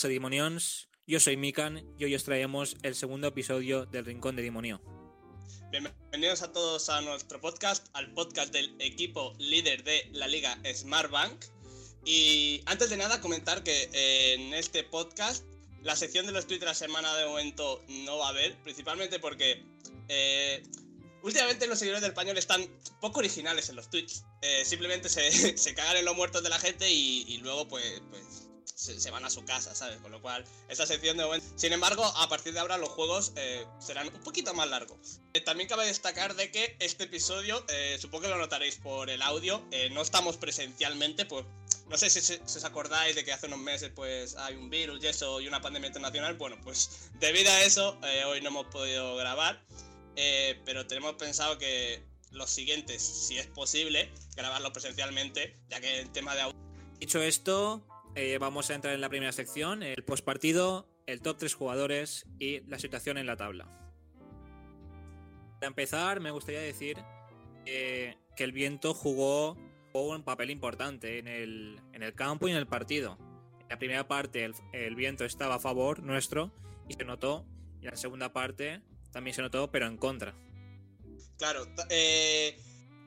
pasa, Dimonions? Yo soy Mikan y hoy os traemos el segundo episodio del Rincón de Dimonio. Bienvenidos a todos a nuestro podcast, al podcast del equipo líder de la liga Smartbank. Y antes de nada, comentar que en este podcast la sección de los tweets de la semana de momento no va a haber, principalmente porque eh, últimamente los seguidores del español están poco originales en los tweets. Eh, simplemente se, se, cagan en los muertos de la gente y, y luego pues, pues se, van a su casa, ¿sabes? Con lo cual, esta sección de momento... Sin embargo, a partir de ahora los juegos eh, serán un poquito más largos. Eh, también cabe destacar de que este episodio, eh, supongo que lo notaréis por el audio, no estamos presencialmente, pues no sé si, os acordáis de que hace unos meses pues hay un virus y eso y una pandemia internacional. Bueno, pues debido a eso hoy no hemos podido grabar, pero tenemos pensado que los siguientes, si es posible, grabarlos presencialmente, ya que el tema de. Dicho esto, eh, vamos a entrar en la primera sección, el postpartido, el top 3 jugadores y la situación en la tabla. Para empezar, me gustaría decir que el viento jugó, un papel importante en el, campo y en el partido. En la primera parte el, viento estaba a favor nuestro y se notó, y en la segunda parte también se notó, pero en contra. Claro, eh,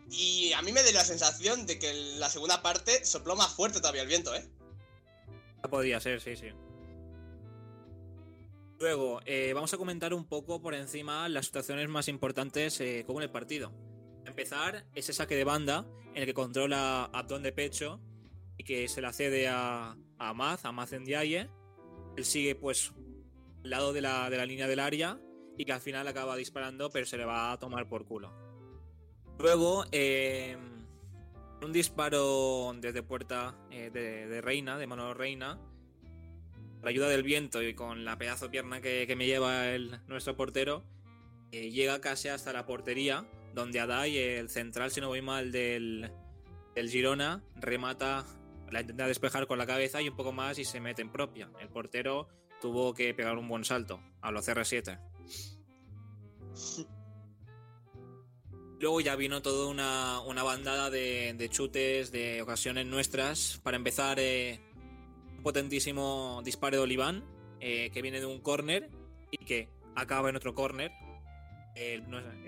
y a mí me da la sensación de que en la segunda parte sopló más fuerte todavía el viento, ¿eh? Podría ser, sí, sí. Luego, eh, vamos a comentar un poco por encima las situaciones más importantes eh, como el partido. Para empezar, ese saque de banda en el que controla abdón de pecho y que se la cede a, a Maz, a Maz Ndiaye. Él sigue pues al lado de la, de la línea del área y que al final acaba disparando, pero se le va a tomar por culo. Luego, eh, un disparo desde puerta eh, de, Reina, de mano Reina, la ayuda del viento y con la pedazo pierna que, me lleva el, nuestro portero, eh, llega casi hasta la portería, donde Adai, el central, si no voy mal, del, del Girona, remata, la intenta despejar con la cabeza y un poco más y se mete en propia. El portero tuvo que pegar un buen salto a los CR7. Luego ya vino toda una, bandada de, chutes, de ocasiones nuestras. Para empezar, eh, un potentísimo disparo de Oliván, eh, que viene de un córner y que acaba en otro córner.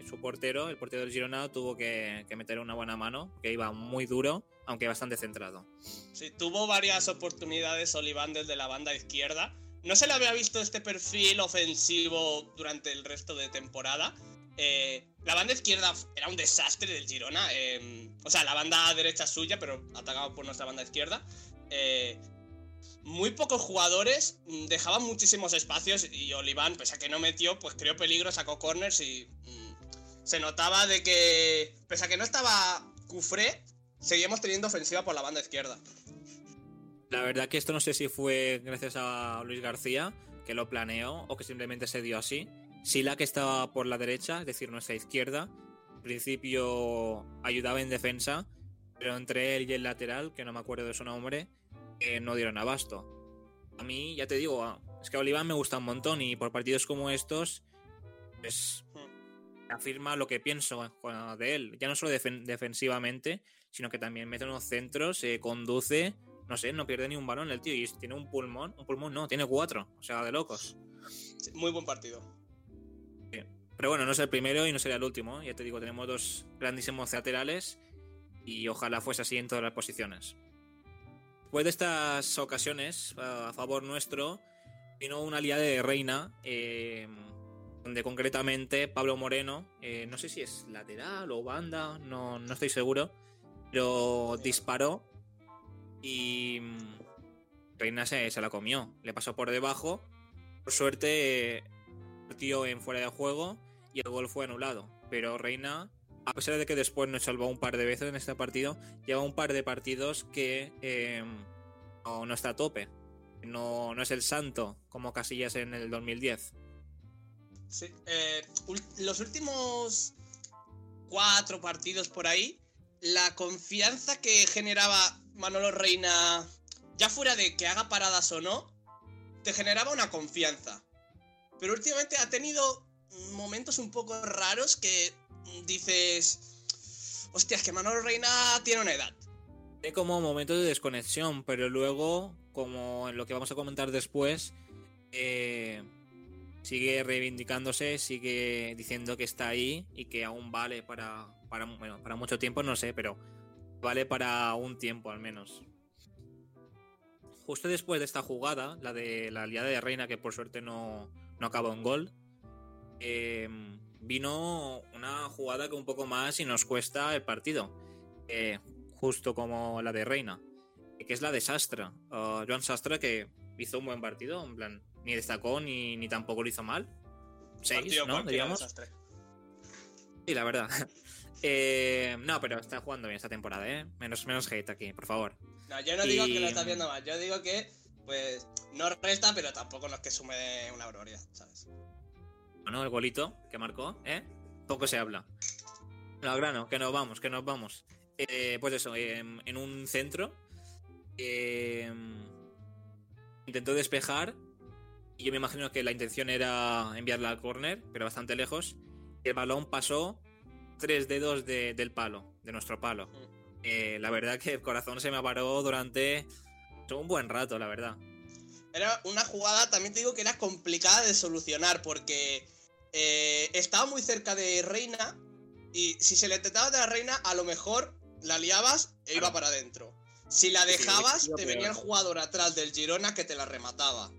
su portero, el portero del Girona, tuvo que, meter una buena mano, que iba muy duro, aunque bastante centrado. Sí, tuvo varias oportunidades Oliván desde la banda izquierda. No se le había visto este perfil ofensivo durante el resto de temporada. Eh, la banda izquierda era un desastre del Girona. Eh, o sea, la banda derecha suya, pero atacado por nuestra banda izquierda. Eh, muy pocos jugadores mm, dejaban muchísimos espacios y Oliván, pese a que no metió, pues creó peligro, sacó corners y mm, se notaba de que, pese a que no estaba Cufré, seguíamos teniendo ofensiva por la banda izquierda. La verdad que esto no sé si fue gracias a Luis García, que lo planeó, o que simplemente se dio así. Sila que estaba por la derecha, es decir, nuestra izquierda. Al principio ayudaba en defensa, pero entre él y el lateral, que no me acuerdo de su nombre, eh, no dieron abasto. A mí, ya te digo, ah, es que a Oliván me gusta un montón y por partidos como estos, pues afirma lo que pienso eh, de él. Ya no solo defensivamente, sino que también mete unos centros, se conduce, no sé, no pierde ni un balón el tío y tiene un pulmón, un pulmón no, tiene cuatro, o sea, de locos. muy buen partido. Pero bueno, no es el primero y no sería el último. Ya te digo, tenemos dos grandísimos laterales y ojalá fuese así en todas las posiciones. Después de estas ocasiones a favor nuestro, vino una aliada de Reina, eh, donde concretamente Pablo Moreno, eh, no sé si es lateral o banda, no, no estoy seguro, pero disparó y mm, Reina se, se la comió, le pasó por debajo. Por suerte, partió en fuera de juego y el gol fue anulado. Pero Reina, a pesar de que después nos salvó un par de veces en este partido, lleva un par de partidos que em, no, está a tope. No, no es el santo como Casillas en el 2010. Sí, eh, los últimos cuatro partidos por ahí, la confianza que generaba Manolo Reina, ya fuera de que haga paradas o no, te generaba una confianza. Pero últimamente ha tenido momentos un poco raros que dices, hostias, que Manolo Reina tiene una edad. Tiene como momentos de desconexión, pero luego como en lo que vamos a comentar después, eh, sigue reivindicándose, sigue diciendo que está ahí y que aún vale para, para, bueno, para mucho tiempo, no sé, pero vale para un tiempo al menos. Justo después de esta jugada, la de la aliada de Reina, que por suerte no, no acabó en gol, eh, vino una jugada que un poco más y nos cuesta el partido. Eh, justo como la de Reina, que es la de Sastra. Uh, Joan Sastra que hizo un buen partido, en plan, ni destacó ni, ni tampoco lo hizo mal. Seis, Partido ¿no? desastre. Sí, la verdad. Eh, no, pero está jugando bien esta temporada, ¿eh? Menos, menos hate aquí, por favor. No, yo no digo que lo estás viendo mal, yo digo que, pues, no resta, pero tampoco no es que sume una barbaridad, ¿sabes? El golito que marcó, ¿eh? Poco se habla. No, grano, que nos vamos, que nos vamos. Eh, pues eso, eh, en un centro. eh, intentó despejar. Y yo me imagino que la intención era enviarla al córner, pero bastante lejos. Y el balón pasó tres dedos de- del palo, de nuestro palo. Eh, la verdad que el corazón se me paró durante un buen rato, la verdad. Era una jugada, también te digo que era complicada de solucionar porque eh, estaba muy cerca de Reina y si se le intentaba de la Reina, a lo mejor la liabas e iba para adentro. Si la dejabas, te venía el jugador atrás del Girona que te la remataba.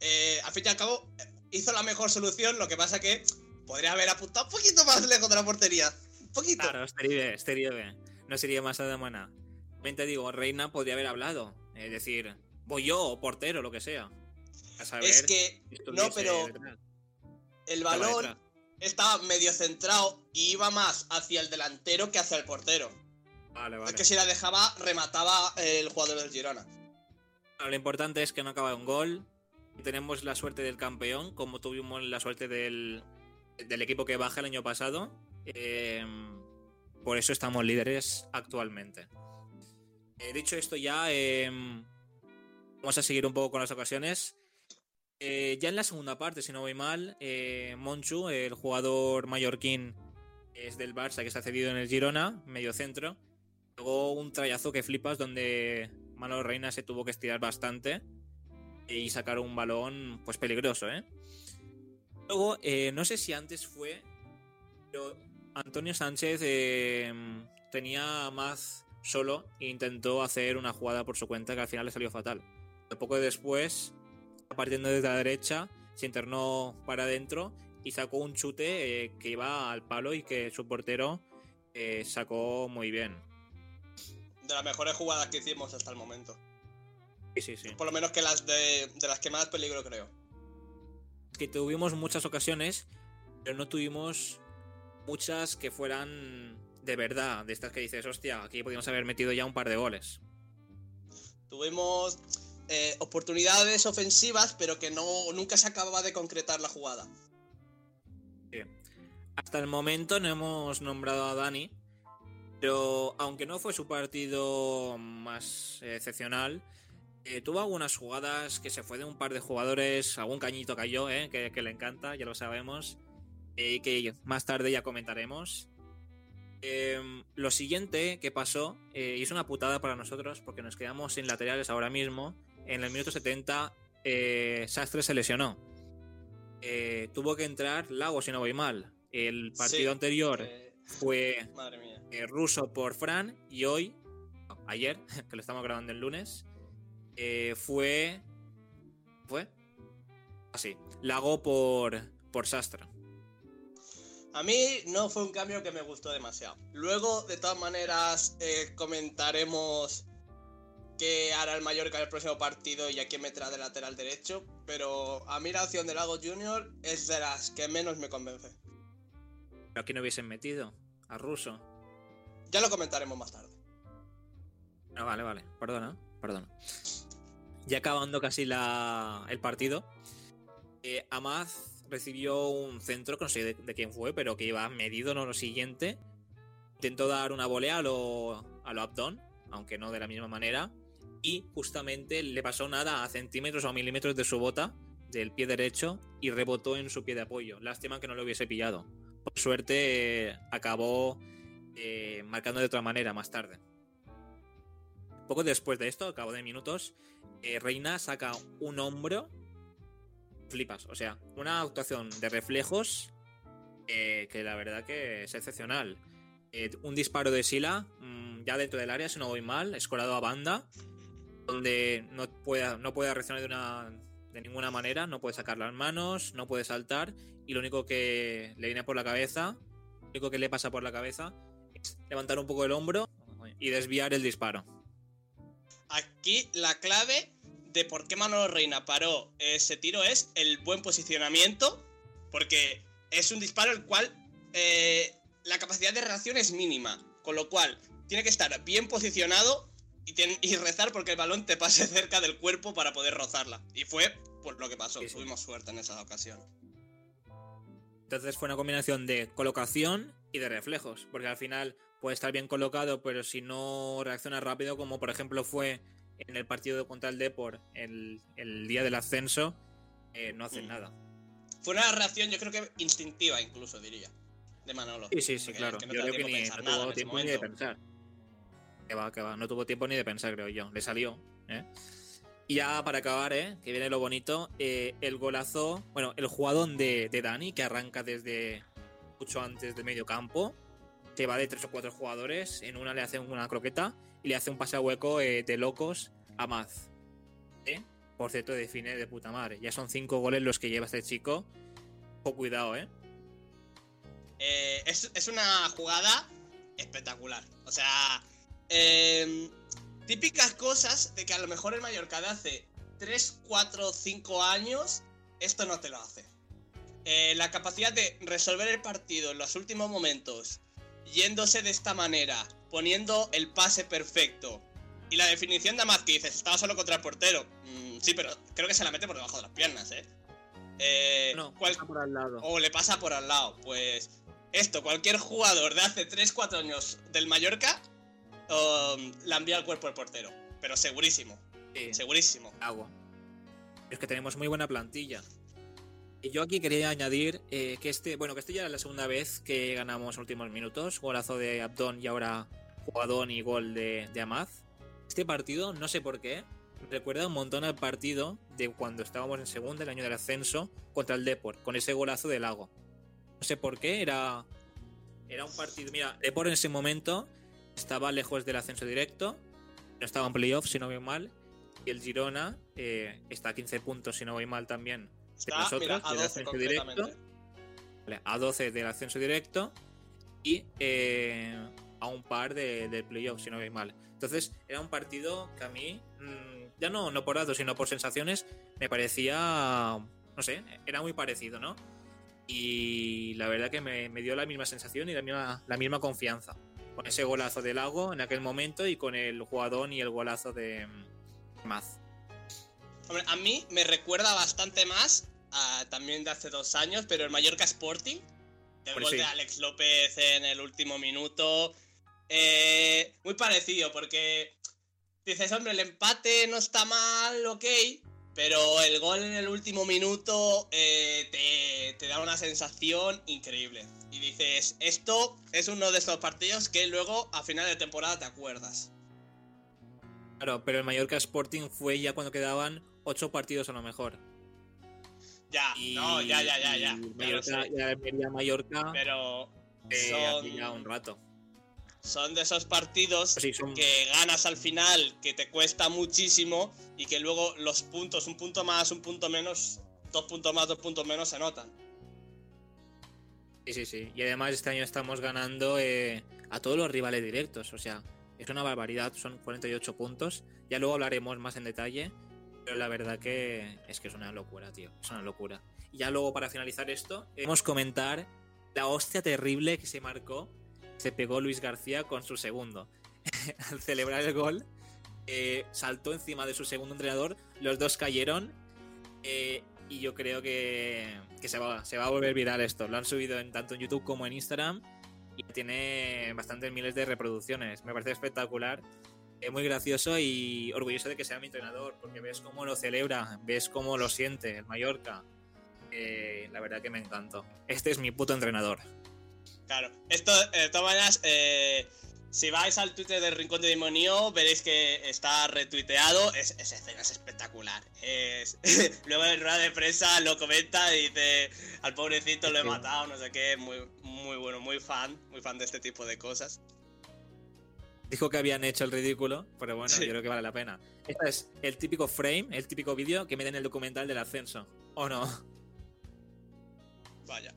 Eh, al fin y al cabo, eh, hizo la mejor solución, lo que pasa que podría haber apuntado un poquito más lejos de la portería. Un poquito. Claro, estaría bien, estaría bien. No sería más de maná. También te digo, Reina podría haber hablado. Es decir, voy yo, o portero, lo que sea. A saber es que no, pero detrás. El balón estaba medio centrado y iba más hacia el delantero que hacia el portero. Vale, Es vale. que si la dejaba, remataba el jugador del Girona. Lo importante es que no acaba un gol. Tenemos la suerte del campeón, como tuvimos la suerte del, del equipo que baja el año pasado. Eh, por eso estamos líderes actualmente. Eh, dicho esto ya, eh, vamos a seguir un poco con las ocasiones. Eh, ya en la segunda parte, si no voy mal, eh, Monchu, el jugador mallorquín, es del Barça que se ha cedido en el Girona, medio centro. Luego un trayazo que flipas donde Manolo Reina se tuvo que estirar bastante y sacar un balón pues peligroso, ¿eh? Luego, eh, no sé si antes fue, pero Antonio Sánchez tenía más solo e intentó hacer una jugada por su cuenta que al final le salió fatal. Poco después, partiendo desde la derecha, se internó para adentro y sacó un chute eh, que iba al palo y que su portero eh, sacó muy bien. De las mejores jugadas que hicimos hasta el momento. Sí, sí, sí. Por lo menos que las de, de las que más peligro creo. que tuvimos muchas ocasiones, pero no tuvimos muchas que fueran de verdad, de estas que dices, hostia, aquí podríamos haber metido ya un par de goles. Tuvimos eh, oportunidades ofensivas, pero que no nunca se acababa de concretar la jugada. Hasta el momento no hemos nombrado a Dani, pero aunque no fue su partido más excepcional, eh, tuvo algunas jugadas que se fue de un par de jugadores, algún cañito cayó, eh, que, le encanta, ya lo sabemos, y que más tarde ya comentaremos. Eh, lo siguiente que pasó, eh, y es una putada para nosotros porque nos quedamos sin laterales ahora mismo. En el minuto 70, eh, Sastre se lesionó. Eh, tuvo que entrar Lago, si no voy mal. El partido Sí, anterior eh, fue madre mía. ruso por Fran y hoy, ayer, que lo estamos grabando el lunes, fue. ¿Fue? Así. Lago por, por Sastra. A mí no fue un cambio que me gustó demasiado. Luego, de todas maneras, comentaremos qué hará el Mallorca el próximo partido y a quién meterá de lateral derecho. Pero a mí la opción de Lago Junior es de las que menos me convence. Pero aquí no hubiesen metido a Russo. Ya lo comentaremos más tarde. No, vale, vale. Perdona, perdona. Ya acabando casi la, el partido, eh, Amaz recibió un centro, que no sé de, de quién fue, pero que iba medido, no lo siguiente. Intentó dar una volea a lo, a lo Abdón, aunque no de la misma manera. Y justamente le pasó nada a centímetros o milímetros de su bota, del pie derecho, y rebotó en su pie de apoyo. Lástima que no lo hubiese pillado. Por suerte, eh, acabó eh, marcando de otra manera más tarde. poco después de esto, a cabo de minutos, eh, Reina saca un hombro. Flipas, o sea, una actuación de reflejos que la verdad que es excepcional. Un disparo de Sila, mm, ya dentro del área, si no voy mal, escorado a banda, donde no puede, no reaccionar de, una, de ninguna manera, no puede sacar las manos, no puede saltar, y lo único que le viene por la cabeza, lo único que le pasa por la cabeza es levantar un poco el hombro y desviar el disparo. Aquí la clave de por qué Manolo Reina paró ese tiro es el buen posicionamiento, porque es un disparo el cual eh, la capacidad de reacción es mínima, con lo cual tiene que estar bien posicionado y, rezar porque el balón te pase cerca del cuerpo para poder rozarla. Y fue por lo que pasó, tuvimos suerte en esa ocasión. Entonces fue una combinación de colocación y de reflejos, porque al final puede estar bien colocado, pero si no reacciona rápido, como por ejemplo fue en el partido contra el Depor el, el día del ascenso, eh, no hace mm. nada. Fue una reacción, yo creo que instintiva, incluso diría, de Manolo. Sí, sí, sí, claro. yo creo que ni, no tuvo tiempo ni de pensar. Que va, que va, no tuvo tiempo ni de pensar, creo yo. Le salió, ¿eh? Y ya para acabar, ¿eh? que viene lo bonito, eh, el golazo, bueno, el jugadón de, de Dani, que arranca desde mucho antes del medio campo, se va de tres o cuatro jugadores, en una le hace una croqueta y le hace un pase a hueco eh, de locos a Maz. Por cierto, define de puta madre. Ya son cinco goles los que lleva este chico. Con cuidado, ¿eh? eh es, una jugada espectacular. O sea, em, típicas cosas de que a lo mejor el Mallorca de hace 3, 4, 5 años, esto no te lo hace. Eh, la capacidad de resolver el partido en los últimos momentos, yéndose de esta manera, poniendo el pase perfecto. Y la definición de Amaz que dices, estaba solo contra el portero. Mm, sí, pero creo que se la mete por debajo de las piernas, ¿eh? eh no, pasa por al lado. O le pasa por al lado. Pues esto, cualquier jugador de hace 3-4 años del Mallorca um, la envía al cuerpo del portero. Pero segurísimo. Segurísimo. Agua. Es que tenemos muy buena plantilla. Y yo aquí quería añadir eh, que este, bueno, que este ya es la segunda vez que ganamos últimos minutos. Golazo de Abdón y ahora jugadón y gol de, de Amaz. Este partido, no sé por qué, recuerda un montón al partido de cuando estábamos en segunda, el año del ascenso, contra el Deport, con ese golazo de Lago. No sé por qué, era, era un partido. Mira, Deport en ese momento estaba lejos del ascenso directo, no estaba en playoff, si no voy mal, y el Girona eh, está a 15 puntos, si no voy mal también nosotros, a 12 directo. a 12 del ascenso directo y eh, a un par del de playoff, si no veis mal. Entonces, era un partido que a mí, mm, ya no, no por datos, sino por sensaciones, me parecía, no sé, era muy parecido, ¿no? Y la verdad que me, dio la misma sensación y la misma, la misma confianza. Con ese golazo de Lago en aquel momento y con el jugadón y el golazo de mm, Maz. Hombre, a mí me recuerda bastante más también de hace dos años, pero el Mallorca Sporting. El pues gol de Alex López en el último minuto. Eh, muy parecido, porque dices, hombre, el empate no está mal, ok, pero el gol en el último minuto eh, te, te, da una sensación increíble. Y dices, esto es uno de estos partidos que luego a final de temporada te acuerdas. Claro, pero el Mallorca Sporting fue ya cuando quedaban ocho partidos a lo mejor. Ya, no, ya, ya, ya, ya. Mallorca, ya Mallorca. Pero son, ya un rato. Son de esos partidos que ganas al final, que te cuesta muchísimo y que luego los puntos, un punto más, un punto menos, dos puntos más, dos puntos menos, se notan. Sí, sí, sí. Y además este año estamos ganando eh, a todos los rivales directos. O sea, es una barbaridad, son 48 puntos. Ya luego hablaremos más en detalle pero la verdad que es que es una locura, tío. Es una locura. Y ya luego, para finalizar esto, queremos comentar la hostia terrible que se marcó, se pegó Luis García con su segundo. Al celebrar el gol, eh, saltó encima de su segundo entrenador, los dos cayeron. Eh, y yo creo que, se, va, se va a volver viral esto. Lo han subido en, tanto en YouTube como en Instagram y tiene bastantes miles de reproducciones. Me parece espectacular es muy gracioso y orgulloso de que sea mi entrenador, porque ves cómo lo celebra, ves cómo lo siente el Mallorca. Eh, la verdad que me encantó. Este es mi puto entrenador. Claro, esto, de todas maneras, eh, Si vais al Twitter del Rincón de Demonio, veréis que está retuiteado. Es, esa escena es espectacular. Es... Luego en rueda de prensa lo comenta y dice: Al pobrecito lo he matado, no sé qué. Muy, muy bueno, muy fan. Muy fan de este tipo de cosas. Dijo que habían hecho el ridículo, pero bueno, yo creo que vale la pena. Este es el típico frame, el típico vídeo que meten en el documental del ascenso. ¿O no? Vaya.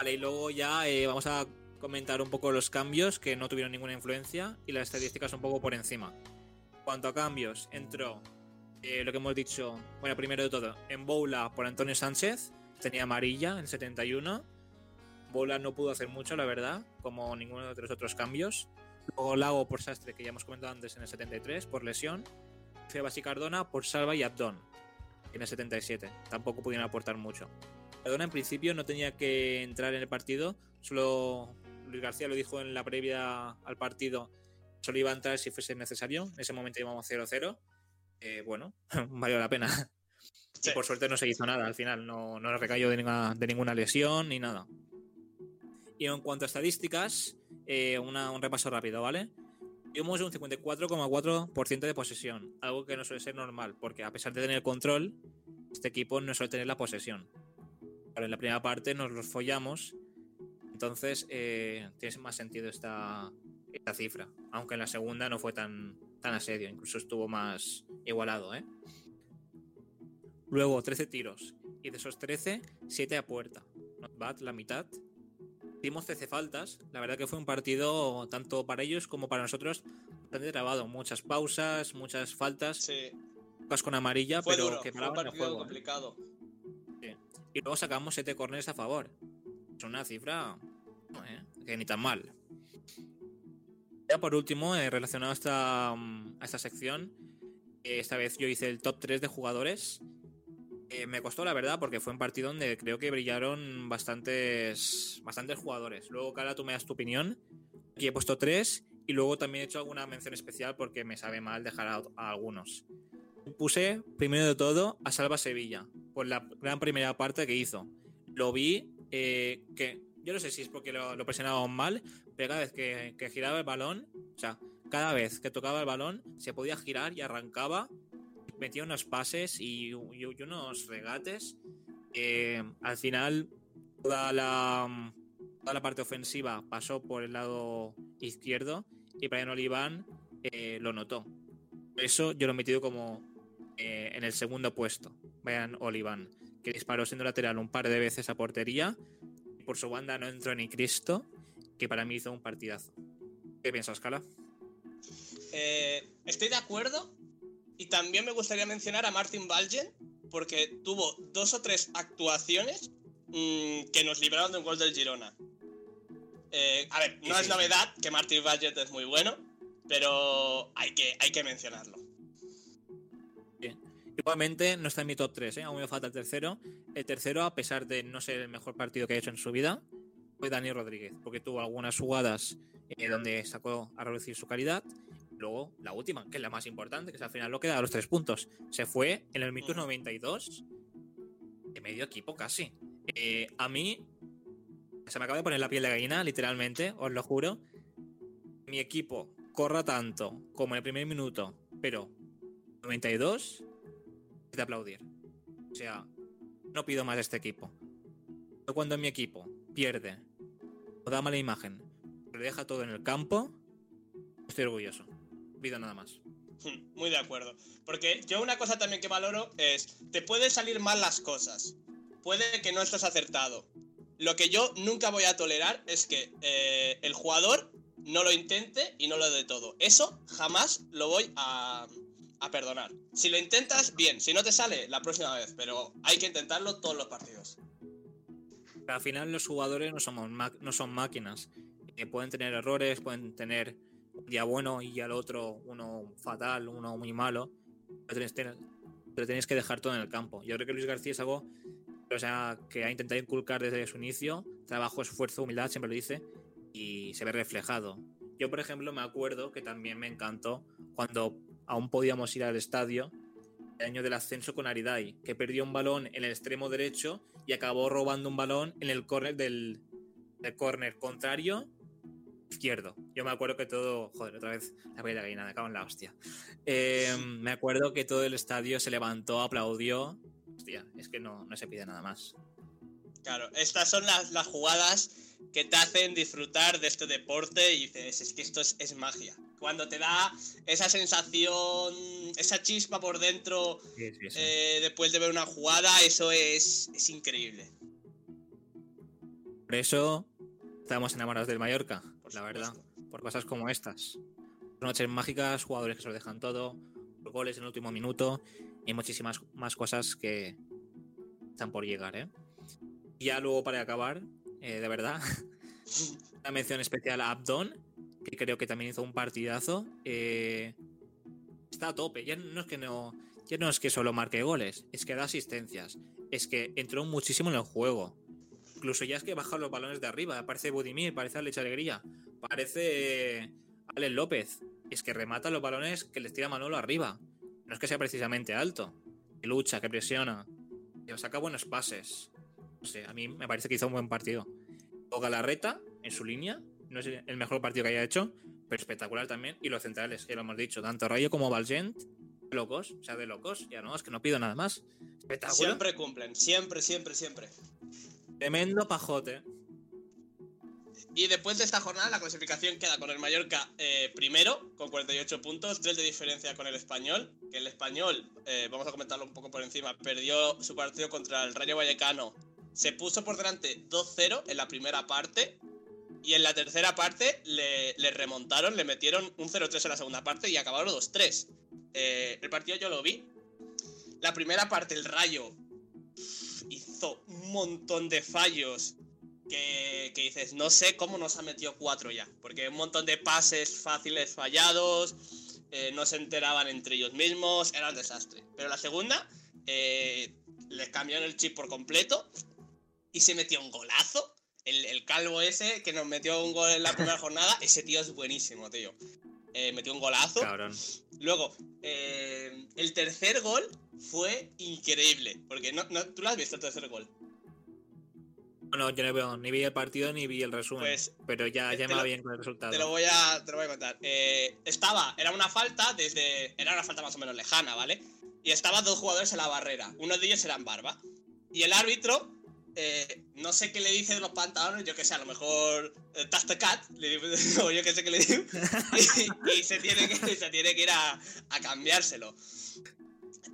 Vale, y luego ya eh, vamos a comentar un poco los cambios que no tuvieron ninguna influencia y las estadísticas un poco por encima. Cuanto a cambios, entró eh, lo que hemos dicho, bueno, primero de todo, en Boula por Antonio Sánchez, tenía amarilla en 71. Boula no pudo hacer mucho, la verdad, como ninguno de los otros cambios. Luego Lago por Sastre, que ya hemos comentado antes en el 73, por lesión. Febas y Cardona por Salva y Abdón, en el 77. Tampoco pudieron aportar mucho. Cardona en principio no tenía que entrar en el partido, solo Luis García lo dijo en la previa al partido, solo iba a entrar si fuese necesario. En ese momento íbamos 0-0. Eh, bueno, valió la pena. Y por suerte no se hizo nada al final, no, no recayó de ninguna, de ninguna lesión ni nada. Y en cuanto a estadísticas, eh, un repaso rápido, ¿vale? Tuvimos un 54,4% de posesión, algo que no suele ser normal, porque a pesar de tener control, este equipo no suele tener la posesión. En la primera parte nos los follamos entonces, eh, tiene más sentido esta, esta, cifra. Aunque en la segunda no fue tan, tan asedio, incluso estuvo más igualado. ¿eh? Luego, 13 tiros. Y de esos 13, 7 a puerta. Not bad, la mitad. Hicimos 13 faltas. La verdad que fue un partido, tanto para ellos como para nosotros, bastante trabado. Muchas pausas, muchas faltas. Sí. con amarilla, pero que paraban el juego. ¿eh? complicado. Y luego sacamos 7 corners a favor. Es una cifra ¿eh? que ni tan mal. Ya por último, eh, relacionado a esta, mm, esta sección, eh, esta vez yo hice el top 3 de jugadores. me costó la verdad porque fue un partido donde creo que brillaron bastantes, bastantes jugadores. Luego, Cara, tú me das tu opinión. Aquí he puesto 3 y luego también he hecho alguna mención especial porque me sabe mal dejar a algunos. Puse primero de todo a Salva Sevilla por la gran primera parte que hizo. Lo vi que yo no sé si es porque lo, lo presionaban mal, pero cada vez que, giraba el balón, o sea, cada vez que tocaba el balón, se podía girar y arrancaba, metía unos pases y, unos regates. al final, toda la, toda la parte ofensiva pasó por el lado izquierdo y Brian Oliván eh, lo notó. eso yo lo he metido como eh, en el segundo puesto, Brian Oliván, que disparó siendo lateral un par de veces a portería por su banda no entró ni Cristo, que para mí hizo un partidazo. ¿Qué piensas, Cala? Eh, estoy de acuerdo. Y también me gustaría mencionar a Martin Balgen, porque tuvo dos o tres actuaciones mm, que nos libraron de un gol del Girona. Eh, a ver, no es novedad que Martin Balgen es muy bueno, pero hay que, hay que mencionarlo. Igualmente no está en mi top 3, ¿eh? aún me falta el tercero. El tercero, a pesar de no ser el mejor partido que ha hecho en su vida, fue Dani Rodríguez, porque tuvo algunas jugadas eh, donde sacó a reducir su calidad. Luego, la última, que es la más importante, que es al final lo que da los tres puntos. Se fue en el minuto 92 de medio equipo casi. Eh, a mí se me acaba de poner la piel de gallina, literalmente, os lo juro. Mi equipo corra tanto como en el primer minuto, pero 92 de aplaudir. O sea, no pido más de este equipo. Pero cuando mi equipo pierde o da mala imagen, pero deja todo en el campo, estoy orgulloso. Pido nada más. Muy de acuerdo. Porque yo una cosa también que valoro es, te pueden salir mal las cosas. Puede que no estés acertado. Lo que yo nunca voy a tolerar es que eh, el jugador no lo intente y no lo dé todo. Eso jamás lo voy a, a perdonar. Si lo intentas, bien. Si no te sale, la próxima vez. Pero hay que intentarlo todos los partidos. Al final los jugadores no, somos no son máquinas. Eh, pueden tener errores, pueden tener un día bueno y al otro uno fatal, uno muy malo. Pero tenéis, que dejar todo en el campo. Yo creo que Luis García es algo o sea, que ha intentado inculcar desde su inicio. Trabajo, esfuerzo, humildad, siempre lo dice. Y se ve reflejado. Yo, por ejemplo, me acuerdo que también me encantó cuando aún podíamos ir al estadio el año del ascenso con Aridai, que perdió un balón en el extremo derecho y acabó robando un balón en el córner del, del córner contrario. izquierdo. Yo me acuerdo que todo. Joder, otra vez la de gallina, me la hostia. Eh, me acuerdo que todo el estadio se levantó, aplaudió. Hostia, es que no, no se pide nada más. Claro, estas son las, las jugadas que te hacen disfrutar de este deporte y dices, es que esto es, magia. Cuando te da esa sensación, esa chispa por dentro eh, después de ver una jugada, eso es, es increíble. Por eso estamos enamorados del Mallorca, la verdad, por cosas como estas. Noches mágicas, jugadores que se lo dejan todo, goles en el último minuto y muchísimas más cosas que están por llegar, ¿eh? Y ya luego para acabar, eh, de verdad, una mención especial a Abdon, que creo que también hizo un partidazo. Eh, está a tope, ya no es que no, ya no es que solo marque goles, es que da asistencias, es que entró muchísimo en el juego. Incluso ya es que baja los balones de arriba. Parece Budimir, parece Alex Alegría, parece Alex López. Es que remata los balones que les tira Manolo arriba. No es que sea precisamente alto. Que lucha, que presiona. Que saca buenos pases. No sé, a mí me parece que hizo un buen partido. O Galarreta, en su línea, no es el mejor partido que haya hecho, pero espectacular también. Y los centrales, ya lo hemos dicho, tanto Rayo como Valgent, locos, o sea, de locos. Ya no, es que no pido nada más. Espectacular. Siempre cumplen, siempre, siempre, siempre. Tremendo pajote. Y después de esta jornada, la clasificación queda con el Mallorca eh, primero, con 48 puntos, 3 de diferencia con el Español. Que el Español, eh, vamos a comentarlo un poco por encima, perdió su partido contra el Rayo Vallecano. Se puso por delante 2-0 en la primera parte. Y en la tercera parte le, remontaron, le metieron un 0-3 en la segunda parte y acabaron 2-3. Eh, el partido yo lo vi. La primera parte, el Rayo un montón de fallos que, dices, no sé cómo nos ha metido cuatro ya. Porque un montón de pases fáciles fallados, eh, no se enteraban entre ellos mismos, era un desastre. Pero la segunda, eh, les cambiaron el chip por completo y se metió un golazo. El, calvo ese que nos metió un gol en la primera jornada, ese tío es buenísimo, tío. Eh, metió un golazo. Luego, el tercer gol fue increíble. Porque no, no, tú lo has visto el tercer gol. No, yo no veo, ni vi el partido ni vi el resumen. Pues, pero ya, ya me va bien con el resultado. Te lo voy a, te lo voy a contar. Eh, estaba, era una falta desde. Era una falta más o menos lejana, ¿vale? Y estaban dos jugadores en la barrera. Uno de ellos era en barba. Y el árbitro, eh, no sé qué le dice de los pantalones, yo que sé, a lo mejor. Eh, cat, o yo que sé qué le digo. y, se, tiene que, se tiene que ir a, a cambiárselo.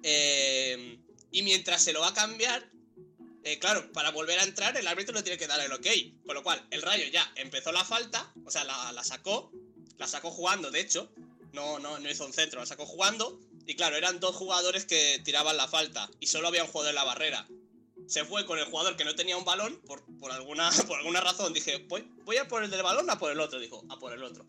Eh, y mientras se lo va a cambiar, eh, claro, para volver a entrar, el árbitro le tiene que dar el ok. Con lo cual, el Rayo ya empezó la falta, o sea, la, sacó, la sacó jugando, de hecho. No, no, no hizo un centro, la sacó jugando. Y claro, eran dos jugadores que tiraban la falta y solo había un jugador en la barrera. Se fue con el jugador que no tenía un balón, por, por, alguna, por alguna razón. Dije, voy, voy a por el del balón a por el otro. Dijo, a por el otro.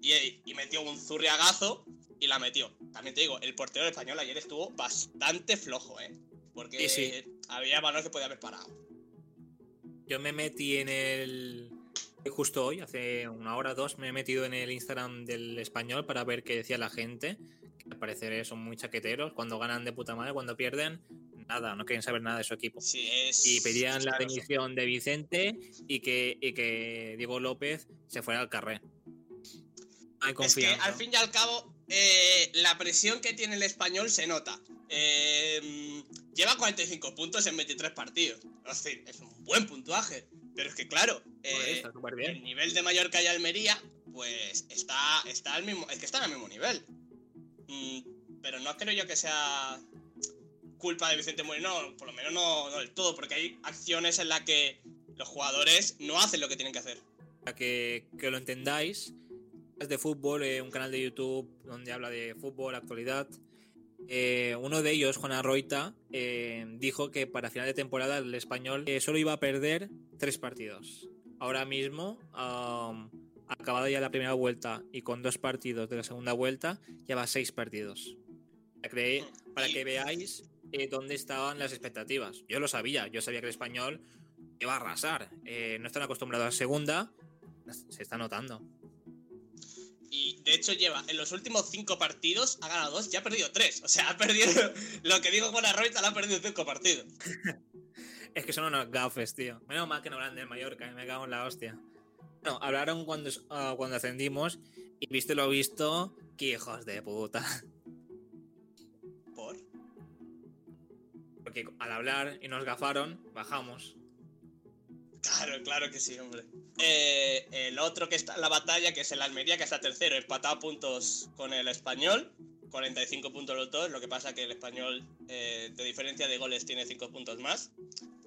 Y, y metió un zurriagazo y la metió. También te digo, el portero español ayer estuvo bastante flojo, ¿eh? Porque había balones que podía haber parado. Yo me metí en el. Justo hoy, hace una hora o dos, me he metido en el Instagram del español para ver qué decía la gente. Que al parecer son muy chaqueteros. Cuando ganan de puta madre, cuando pierden, nada, no quieren saber nada de su equipo. y pedían la dimisión de Vicente y que, y que Diego López se fuera al carré. es que al fin y al cabo, eh, la presión que tiene el español se nota. Eh, lleva 45 puntos en 23 partidos. Es decir, es un buen puntuaje. Pero es que, claro, eh, el nivel de Mallorca y Almería, pues está, está al mismo. Es que están al mismo nivel. Mm, pero no creo yo que sea culpa de Vicente Moreno, no, por lo menos no, no, del todo, porque hay acciones en las que los jugadores no hacen lo que tienen que hacer. Para que, que lo entendáis, de fútbol, eh, un canal de YouTube donde habla de fútbol, actualidad. Eh, uno de ellos, Juan Arroita, eh, dijo que para final de temporada el español solo iba a perder tres partidos. Ahora mismo, um, acabada ya la primera vuelta y con dos partidos de la segunda vuelta, lleva seis partidos. Para que veáis dónde estaban las expectativas. Yo lo sabía, yo sabía que el español iba a arrasar. no están acostumbrados a la segunda, se está notando. Y de hecho lleva, en los últimos cinco partidos, ha ganado dos y ha perdido tres. O sea, ha perdido, lo que digo con la Roita, la ha perdido cinco partidos. es que son unos gafes, tío. Menos mal que no hablan de Mallorca, me cago en la hostia. Bueno, hablaron cuando, ah, cuando ascendimos y viste lo visto, que hijos de puta. Porque al hablar y nos gafaron, bajamos. Claro, claro que sí, hombre. Eh, el otro que está en la batalla, que es el Almería, que está tercero, empatado a puntos con el español. 45 puntos los dos, lo que pasa que el español, eh, de diferencia de goles, tiene 5 puntos más.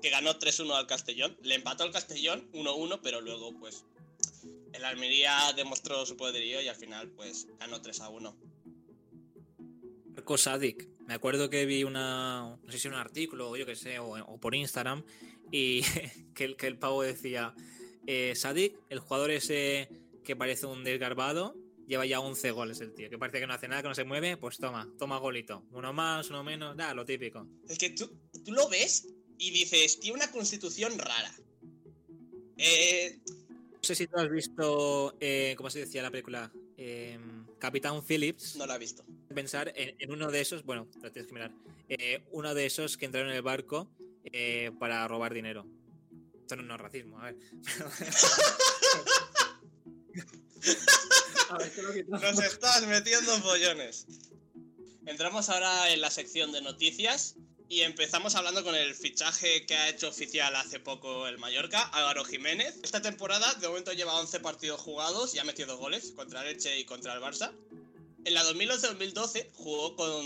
Que ganó 3-1 al Castellón. Le empató al Castellón 1-1, pero luego, pues, el Almería demostró su poderío y al final, pues, ganó 3-1. Marco Sadik. Me acuerdo que vi una. No sé si un artículo o yo qué sé, o, o por Instagram, y que, el, que el pavo decía: eh, Sadik, el jugador ese que parece un desgarbado, lleva ya 11 goles el tío, que parece que no hace nada, que no se mueve, pues toma, toma golito. Uno más, uno menos, da, lo típico. Es que tú, tú lo ves y dices, tiene una constitución rara. Eh, No sé si tú has visto, eh, ¿cómo se decía la película? Eh, Capitán Phillips. no lo ha visto. Pensar en, en uno de esos, bueno, lo tienes que mirar. eh, uno de esos que entraron en el barco eh, para robar dinero. Esto no es racismo, a ver. Nos estás metiendo en follones. Entramos ahora en la sección de noticias y empezamos hablando con el fichaje que ha hecho oficial hace poco el Mallorca, Álvaro Jiménez. Esta temporada de momento lleva 11 partidos jugados y ha metido dos goles contra el Elche y contra el Barça. En la 2011-2012 jugó con,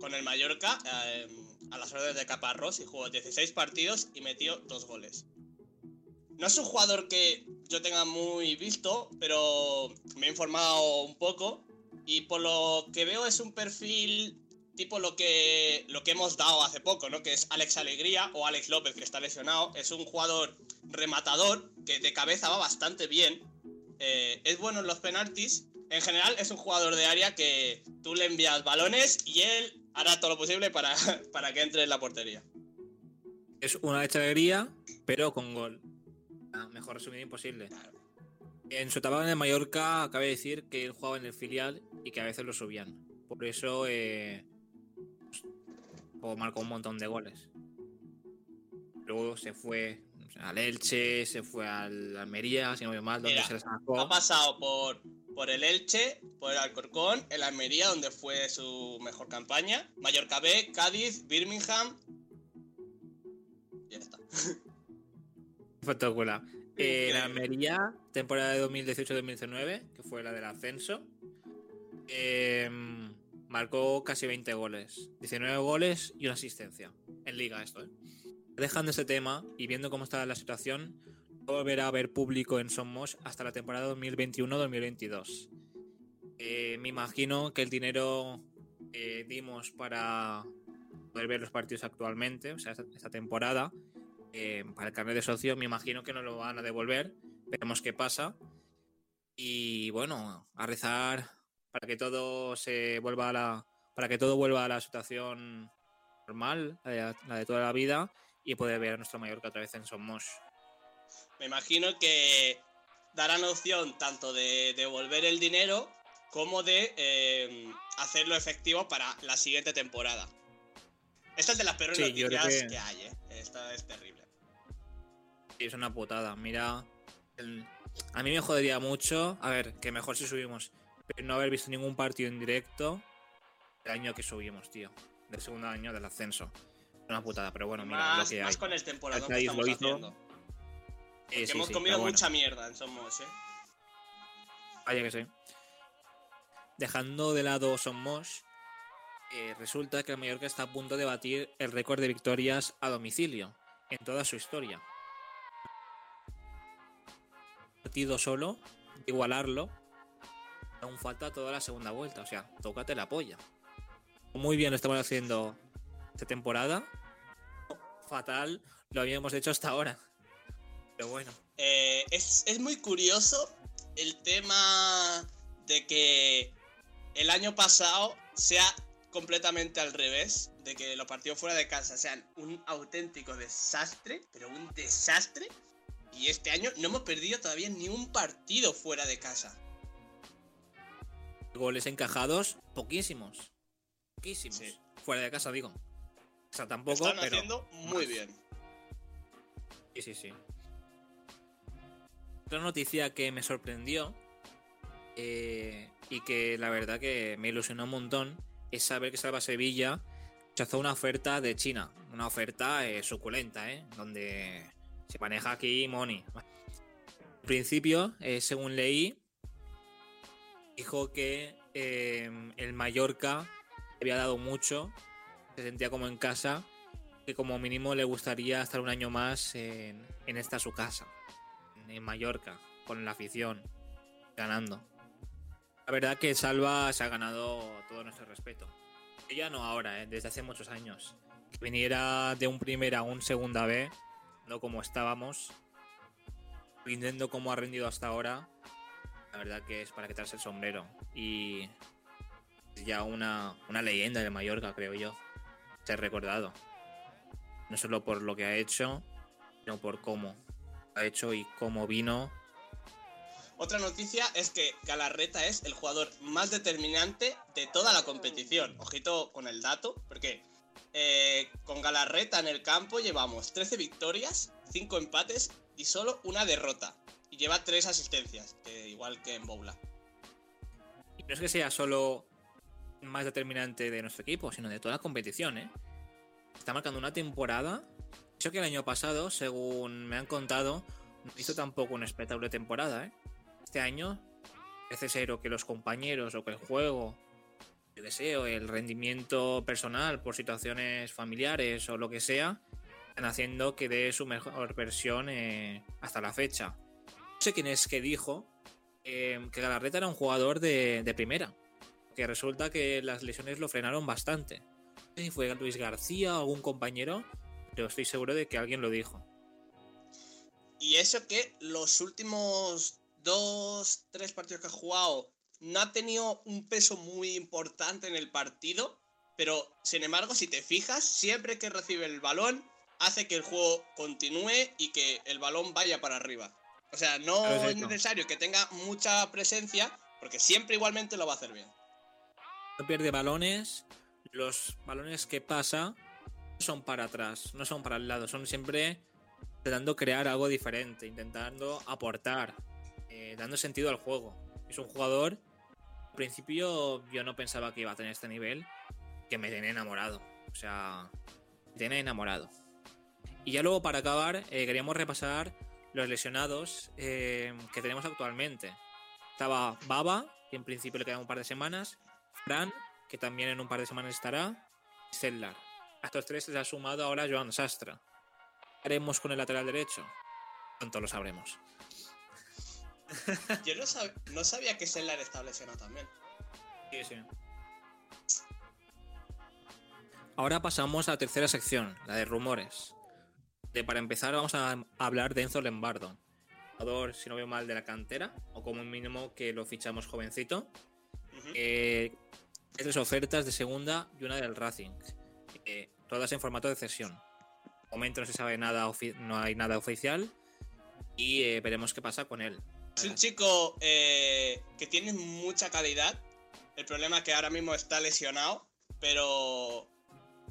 con el Mallorca eh, a las órdenes de Caparrós y jugó 16 partidos y metió dos goles. No es un jugador que yo tenga muy visto, pero me he informado un poco y por lo que veo es un perfil tipo lo que, lo que hemos dado hace poco, ¿no? Que es Alex Alegría o Alex López, que está lesionado. Es un jugador rematador que de cabeza va bastante bien. Eh, es bueno en los penaltis. En general es un jugador de área que tú le envías balones y él hará todo lo posible para, para que entre en la portería. Es una alegría, pero con gol. Ah, mejor resumido imposible. Claro. En su etapa en el Mallorca, cabe decir que él jugaba en el filial y que a veces lo subían. Por eso eh, pues, marcó un montón de goles. Luego se fue al Elche, se fue al Almería, si no me mal, donde Mira, se le sacó. Ha pasado por, por el Elche, por el Alcorcón, el Almería, donde fue su mejor campaña, Mallorca B, Cádiz, Birmingham. Ya está. Espectacular. Eh, Increíble. la Almería, temporada de 2018-2019, que fue la del ascenso, eh, marcó casi 20 goles. 19 goles y una asistencia. En liga esto, ¿eh? Dejando ese tema y viendo cómo está la situación, volverá a haber público en Somos hasta la temporada 2021-2022. Eh, me imagino que el dinero que dimos para poder ver los partidos actualmente, o sea, esta, temporada, eh, para el carnet de socio, me imagino que no lo van a devolver. Veremos qué pasa. Y bueno, a rezar para que todo se vuelva a la. para que todo vuelva a la situación normal, la de, la de toda la vida, y poder ver a nuestro Mallorca otra vez en Somos. Me imagino que darán opción tanto de devolver el dinero como de eh, hacerlo efectivo para la siguiente temporada. Esta es de las peores Sí, noticias que- que... hay, ¿eh? Esta es terrible. Sí, es una putada. Mira, el- a mí me jodería mucho. A ver, que mejor si subimos, pero no haber visto ningún partido en directo el año que subimos, tío. Del segundo año del ascenso. Es una putada, pero bueno, mira, más, lo que hay. más con el temporada El que estamos lo hizo. haciendo. Sí, Que sí, hemos sí, comido bueno, mucha mierda en Somos, ¿eh? Vaya que sí. Dejando de lado Somos, eh, resulta que el Mallorca está a punto de batir el récord de victorias a domicilio en toda su historia. Partido solo, igualarlo, aún falta toda la segunda vuelta, o sea, tócate la polla. Muy bien lo estamos haciendo esta temporada. Fatal lo habíamos hecho hasta ahora. Pero bueno. Eh, es, es muy curioso el tema de que el año pasado sea completamente al revés, de que los partidos fuera de casa sean un auténtico desastre, pero un desastre. Y este año no hemos perdido todavía ni un partido fuera de casa. Goles encajados, poquísimos. Poquísimos. Sí. Fuera de casa, digo. O sea, Lo tampoco, están pero. haciendo muy más. bien. Sí, sí, sí. Otra noticia que me sorprendió eh, y que la verdad que me ilusionó un montón es saber que Salva Sevilla rechazó una oferta de China. Una oferta eh, suculenta, ¿eh? Donde se maneja aquí money. Al principio, eh, según leí, dijo que el Mallorca había dado mucho, se sentía como en casa, que como mínimo le gustaría estar un año más en, en esta su casa, en Mallorca, con la afición, ganando. La verdad que Salva se ha ganado todo nuestro respeto. Ella no ahora, ¿eh? desde hace muchos años. Viniera de un primera a un segunda B, no como estábamos, rindiendo como ha rendido hasta ahora, la verdad que es para quitarse el sombrero. Y es ya una, una leyenda de Mallorca, creo yo. Ser recordado. No solo por lo que ha hecho, sino por cómo ha hecho y cómo vino otra noticia es que Galarreta es el jugador más determinante de toda la competición. Ojito con el dato, porque eh, con Galarreta en el campo llevamos 13 victorias, 5 empates y solo una derrota. Y lleva 3 asistencias, igual que en Boula. Y no es que sea solo más determinante de nuestro equipo, sino de toda la competición, ¿eh? Está marcando una temporada. Yo que el año pasado, según me han contado, no hizo tampoco una espectacular temporada, ¿eh? este año parece ser que los compañeros o que el juego, yo deseo, el rendimiento personal por situaciones familiares o lo que sea, están haciendo que dé su mejor versión eh, hasta la fecha. No sé quién es que dijo eh, que Galarreta era un jugador de, de, primera, que resulta que las lesiones lo frenaron bastante. No sé si fue Luis García o algún compañero, pero estoy seguro de que alguien lo dijo. Y eso que los últimos dos, tres partidos que ha jugado, no ha tenido un peso muy importante en el partido, pero sin embargo, si te fijas, siempre que recibe el balón, hace que el juego continúe y que el balón vaya para arriba. O sea, no es necesario que tenga mucha presencia, porque siempre igualmente lo va a hacer bien. No pierde balones, los balones que pasa son para atrás, no son para el lado, son siempre intentando crear algo diferente, intentando aportar. Eh, dando sentido al juego. Es un jugador, al principio yo no pensaba que iba a tener este nivel, que me tiene enamorado. O sea, me tiene enamorado. Y ya luego para acabar, eh, queríamos repasar los lesionados eh, que tenemos actualmente. Estaba Baba, que en principio le queda un par de semanas, Fran, que también en un par de semanas estará, y. A estos tres se les ha sumado ahora Joan Sastra. ¿Qué haremos con el lateral derecho? Pronto lo sabremos. Yo no, sabía que Sellar estaba lesionado también. Sí, sí. Ahora pasamos a la tercera sección, la de rumores. De, para empezar, vamos a hablar de Enzo Lombardo. Jugador, si no veo mal, de la cantera, o como mínimo que lo fichamos jovencito. Eh, tres ofertas de segunda y una del Racing. Eh, todas en formato de cesión. De momento no se sabe nada, no hay nada oficial. Y eh, veremos qué pasa con él. Es un chico eh, que tiene mucha calidad. El problema es que ahora mismo está lesionado. Pero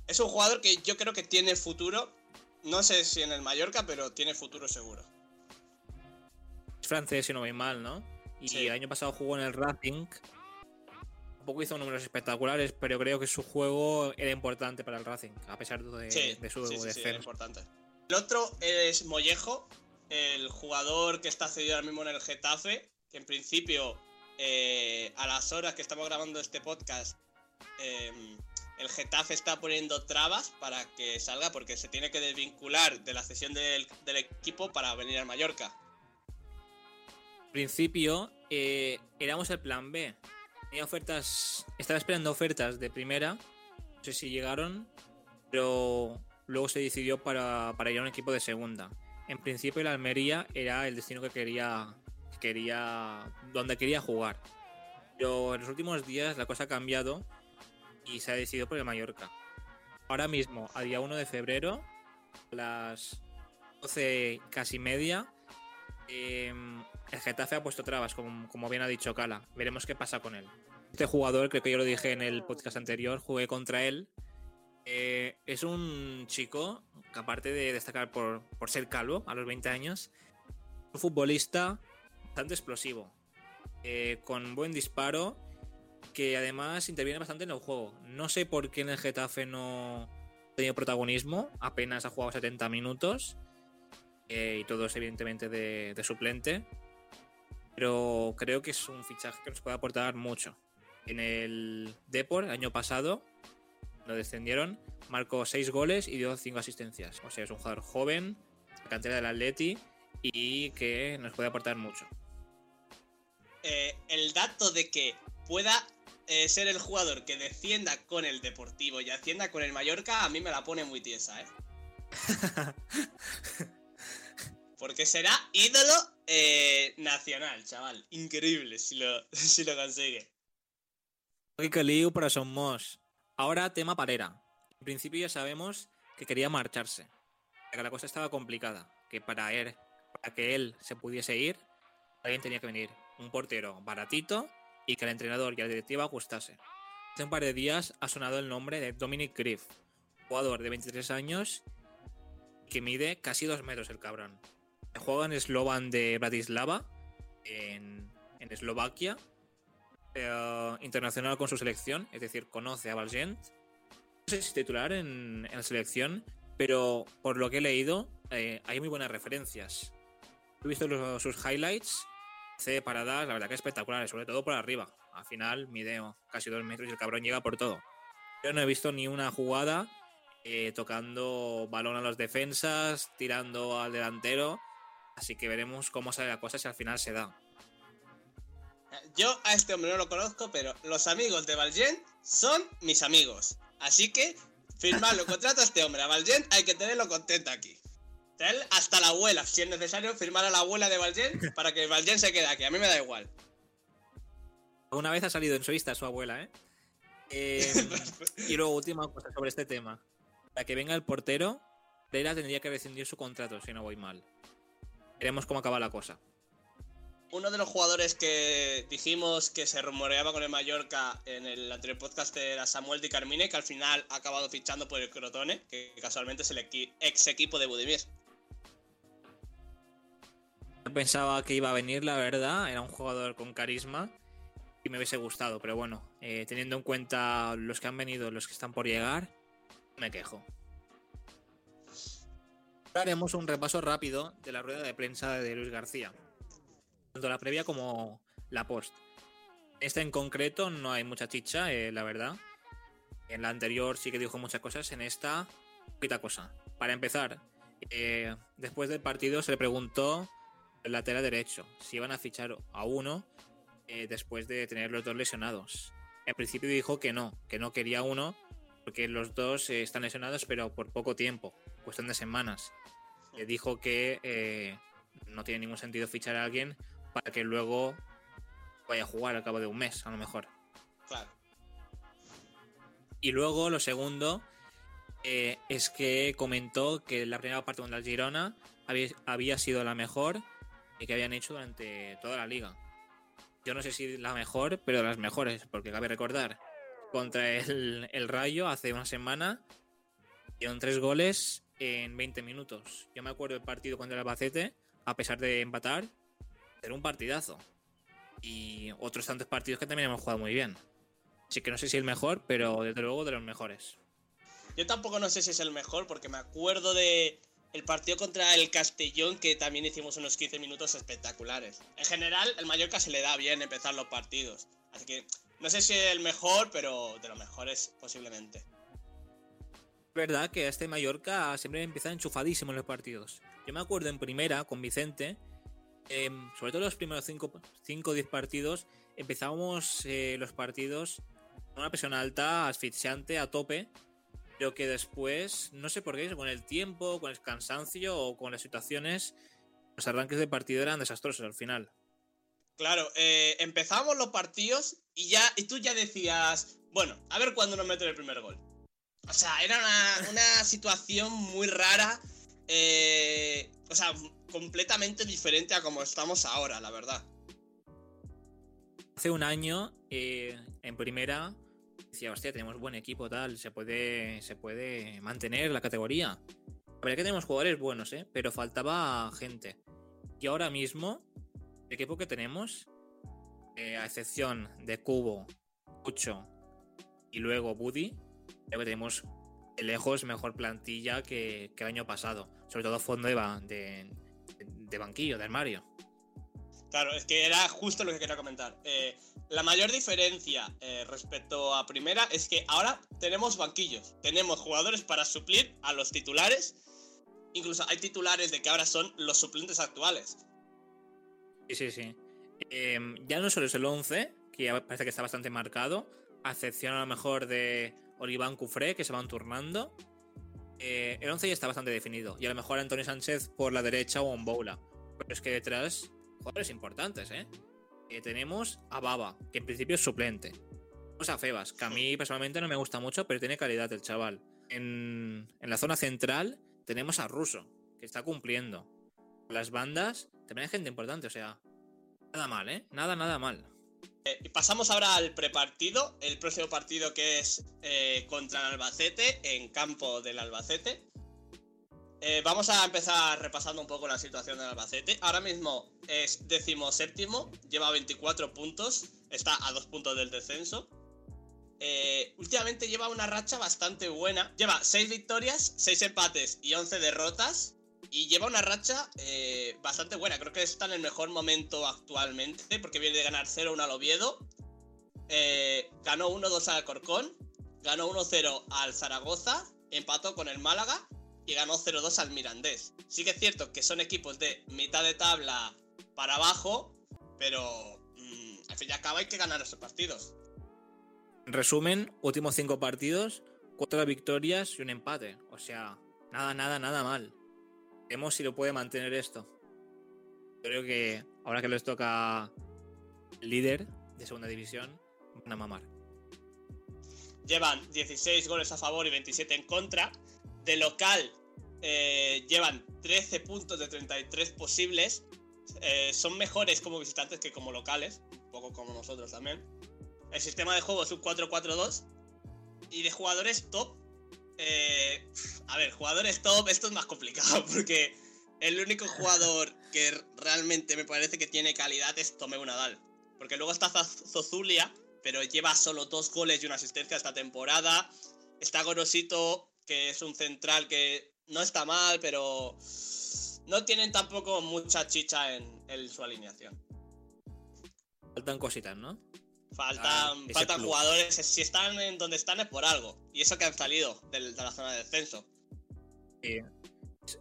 es un jugador que yo creo que tiene futuro. No sé si en el Mallorca, pero tiene futuro seguro. Es francés, si no voy mal, ¿no? Y el año pasado jugó en el Racing. Tampoco hizo números espectaculares, pero creo que su juego era importante para el Racing, a pesar de, de su sí, sí, importante. El otro es Mollejo, el jugador que está cedido ahora mismo en el Getafe, que en principio, eh, a las horas que estamos grabando este podcast, em, el Getafe está poniendo trabas para que salga porque se tiene que desvincular de la cesión del, equipo para venir a Mallorca. En principio, eh, éramos el plan B. Tenía ofertas, estaba esperando ofertas de primera, no sé si llegaron, pero luego se decidió para, para ir a un equipo de segunda en principio el Almería era el destino que quería, quería, donde quería jugar. Pero en los últimos días la cosa ha cambiado y se ha decidido por el Mallorca. Ahora mismo, a día 1 de febrero, a las 12 casi media, em, el Getafe ha puesto trabas, como, bien ha dicho Cala. Veremos qué pasa con él. Este jugador, creo que yo lo dije en el podcast anterior, jugué contra él eh, es un chico que aparte de destacar por, ser calvo a los 20 años, Un futbolista bastante explosivo, eh, con buen disparo, que además interviene bastante en el juego. No sé por qué en el Getafe no ha tenido protagonismo, apenas ha jugado 70 minutos, eh, y todo es evidentemente de, de suplente, pero creo que es un fichaje que nos puede aportar mucho. En el Depor, año pasado, lo descendieron, marcó 6 goles y dio 5 asistencias. O sea, es un jugador joven, cantera del Atleti y que nos puede aportar mucho. Eh, el dato de que pueda eh, ser el jugador que defienda con el Deportivo y ascienda con el Mallorca, a mí me la pone muy tiesa, ¿eh? Porque será ídolo eh, nacional, chaval. Increíble si lo, si lo consigue. Que lío para Somos. Ahora tema Parera. En principio ya sabemos que quería marcharse. Que la cosa estaba complicada. Que para él, para que él se pudiese ir, alguien tenía que venir. Un portero baratito y que el entrenador y la directiva gustase. Hace un par de días ha sonado el nombre de Dominic Griff, jugador de 23 años que mide casi 2 metros el cabrón. Juega en Slovan de Bratislava, en, Eslovaquia, eh, internacional con su selección, es decir, conoce a Valgent. No sé si es titular en, la selección, pero por lo que he leído, eh, hay muy buenas referencias. He visto sus highlights, hace paradas, la verdad que espectaculares, sobre todo por arriba. Al final mide casi dos metros y el cabrón llega por todo. Yo no he visto ni una jugada eh, tocando balón a los defensas, tirando al delantero. Así que veremos cómo sale la cosa si al final se da. Yo a este hombre no lo conozco, pero los amigos de Valgent son mis amigos. Asasí que firmarlo contrato a este hombre. A Valgent hay que tenerlo contento aquí. Hasta la abuela, si es necesario, firmar a la abuela de Valgent para que Valgent se quede aquí. A mí me da igual. Una vez ha salido en su vista su abuela, ¿eh? eh y luego, última cosa sobre este tema. Para que venga el portero, Pereira tendría que rescindir su contrato, si no voy mal. Veremos cómo acaba la cosa. Uno de los jugadores que dijimos que se rumoreaba con el Mallorca en el anterior podcast era Samuel Di Carmine, que al final ha acabado fichando por el Crotone, que casualmente es el ex equipo de Budimir. Pensaba que iba a venir, la verdad. Era un jugador con carisma y me hubiese gustado, pero bueno, eh, teniendo en cuenta los que han venido, los que están por llegar, me quejo. Haremos un repaso rápido de la rueda de prensa de Luis García tanto la previa como la post. Esta en concreto no hay mucha chicha, eh, la verdad. En la anterior sí que dijo muchas cosas, en esta, poquita cosa. Para empezar, eh, después del partido se le preguntó el lateral derecho si iban a fichar a uno eh, después de tener los dos lesionados. En principio dijo que no, que no quería uno, porque los dos están lesionados, pero por poco tiempo, cuestión de semanas. Le dijo que eh, no tiene ningún sentido fichar a alguien para que luego vaya a jugar al cabo de un mes, a lo mejor. Claro. Y luego lo segundo eh, es que comentó que la primera parte contra el Girona había, había, sido la mejor y que habían hecho durante toda la liga. Yo no sé si la mejor, pero de las mejores, porque cabe recordar, contra el, el Rayo hace una semana dieron tres goles en 20 minutos. Yo me acuerdo del partido contra el Albacete, a pesar de empatar, era un partidazo. Y otros tantos partidos que también hemos jugado muy bien. Así que no sé si el mejor, pero desde luego de los mejores. Yo tampoco no sé si es el mejor, porque me acuerdo de el partido contra el Castellón, que también hicimos unos 15 minutos espectaculares. En general, el Mallorca se le da bien empezar los partidos. Así que no sé si es el mejor, pero de los mejores posiblemente. Verdad que este Mallorca siempre empieza enchufadísimo en los partidos. Yo me acuerdo en primera con Vicente eh, sobre todo los primeros 5 o 10 partidos, empezábamos eh, los partidos con una presión alta, asfixiante, a tope, pero que después, no sé por qué, con el tiempo, con el cansancio o con las situaciones, los arranques de partido eran desastrosos al final. Claro, eh, empezamos los partidos y ya y tú ya decías, bueno, a ver cuándo nos meten el primer gol. O sea, era una, una situación muy rara. Eh, o sea, completamente diferente a como estamos ahora, la verdad. Hace un año, eh, en primera, decía, hostia, tenemos buen equipo, tal, se puede, se puede mantener la categoría. La verdad que tenemos jugadores buenos, ¿eh? pero faltaba gente. Y ahora mismo, el equipo que tenemos, eh, a excepción de Cubo, Cucho y luego Buddy, creo que tenemos de lejos mejor plantilla que, que el año pasado. Sobre todo fondo de, de, de banquillo, de armario. Claro, es que era justo lo que quería comentar. Eh, la mayor diferencia eh, respecto a primera es que ahora tenemos banquillos. Tenemos jugadores para suplir a los titulares. Incluso hay titulares de que ahora son los suplentes actuales. Sí, sí, sí. Eh, ya no solo es el 11, que ya parece que está bastante marcado, a excepción a lo mejor de Oliván Cufré, que se van turnando. Eh, el 11 ya está bastante definido. Y a lo mejor Antonio Sánchez por la derecha o Boula. Pero es que detrás, jugadores importantes, ¿eh? Eh, tenemos a Baba, que en principio es suplente. Tenemos a Febas, que a mí personalmente no me gusta mucho, pero tiene calidad el chaval. En, en la zona central tenemos a Russo, que está cumpliendo. Las bandas también hay gente importante, o sea, nada mal, ¿eh? Nada, nada mal. Eh, pasamos ahora al prepartido. El próximo partido que es eh, contra el Albacete, en campo del Albacete. Eh, vamos a empezar repasando un poco la situación del Albacete. Ahora mismo es decimoséptimo, lleva 24 puntos, está a dos puntos del descenso. Eh, últimamente lleva una racha bastante buena. Lleva 6 victorias, 6 empates y 11 derrotas. Y lleva una racha eh, bastante buena. Creo que está en el mejor momento actualmente. Porque viene de ganar 0-1 al Oviedo. eh, ganó 1-2 al Corcón. Ganó 1-0 al Zaragoza. Empató con el Málaga. Y ganó 0-2 al Mirandés. Sí que es cierto que son equipos de mitad de tabla para abajo. Pero mm, al fin y al cabo hay que ganar esos partidos. En resumen, últimos cinco partidos, cuatro victorias y un empate. O sea, nada, nada, nada mal. Veremos si lo puede mantener esto. Creo que ahora que les toca líder de segunda división, van a mamar. llevan 16 goles a favor y 27 en contra. De local eh, llevan 13 puntos de 33 posibles. Eh, son mejores como visitantes que como locales, un poco como nosotros también. El sistema de juego es un 4-4-2. Y de jugadores top. Eh, a ver, jugadores top, esto es más complicado porque el único jugador que realmente me parece que tiene calidad es Tomeu Nadal. Porque luego está Zozulia, pero lleva solo dos goles y una asistencia esta temporada. Está Gorosito, que es un central que no está mal, pero no tienen tampoco mucha chicha en, en su alineación. Faltan cositas, ¿no? Faltan, Ah, faltan plus. jugadores, si están en donde están es por algo. Y eso que han salido de, la zona de descenso. Y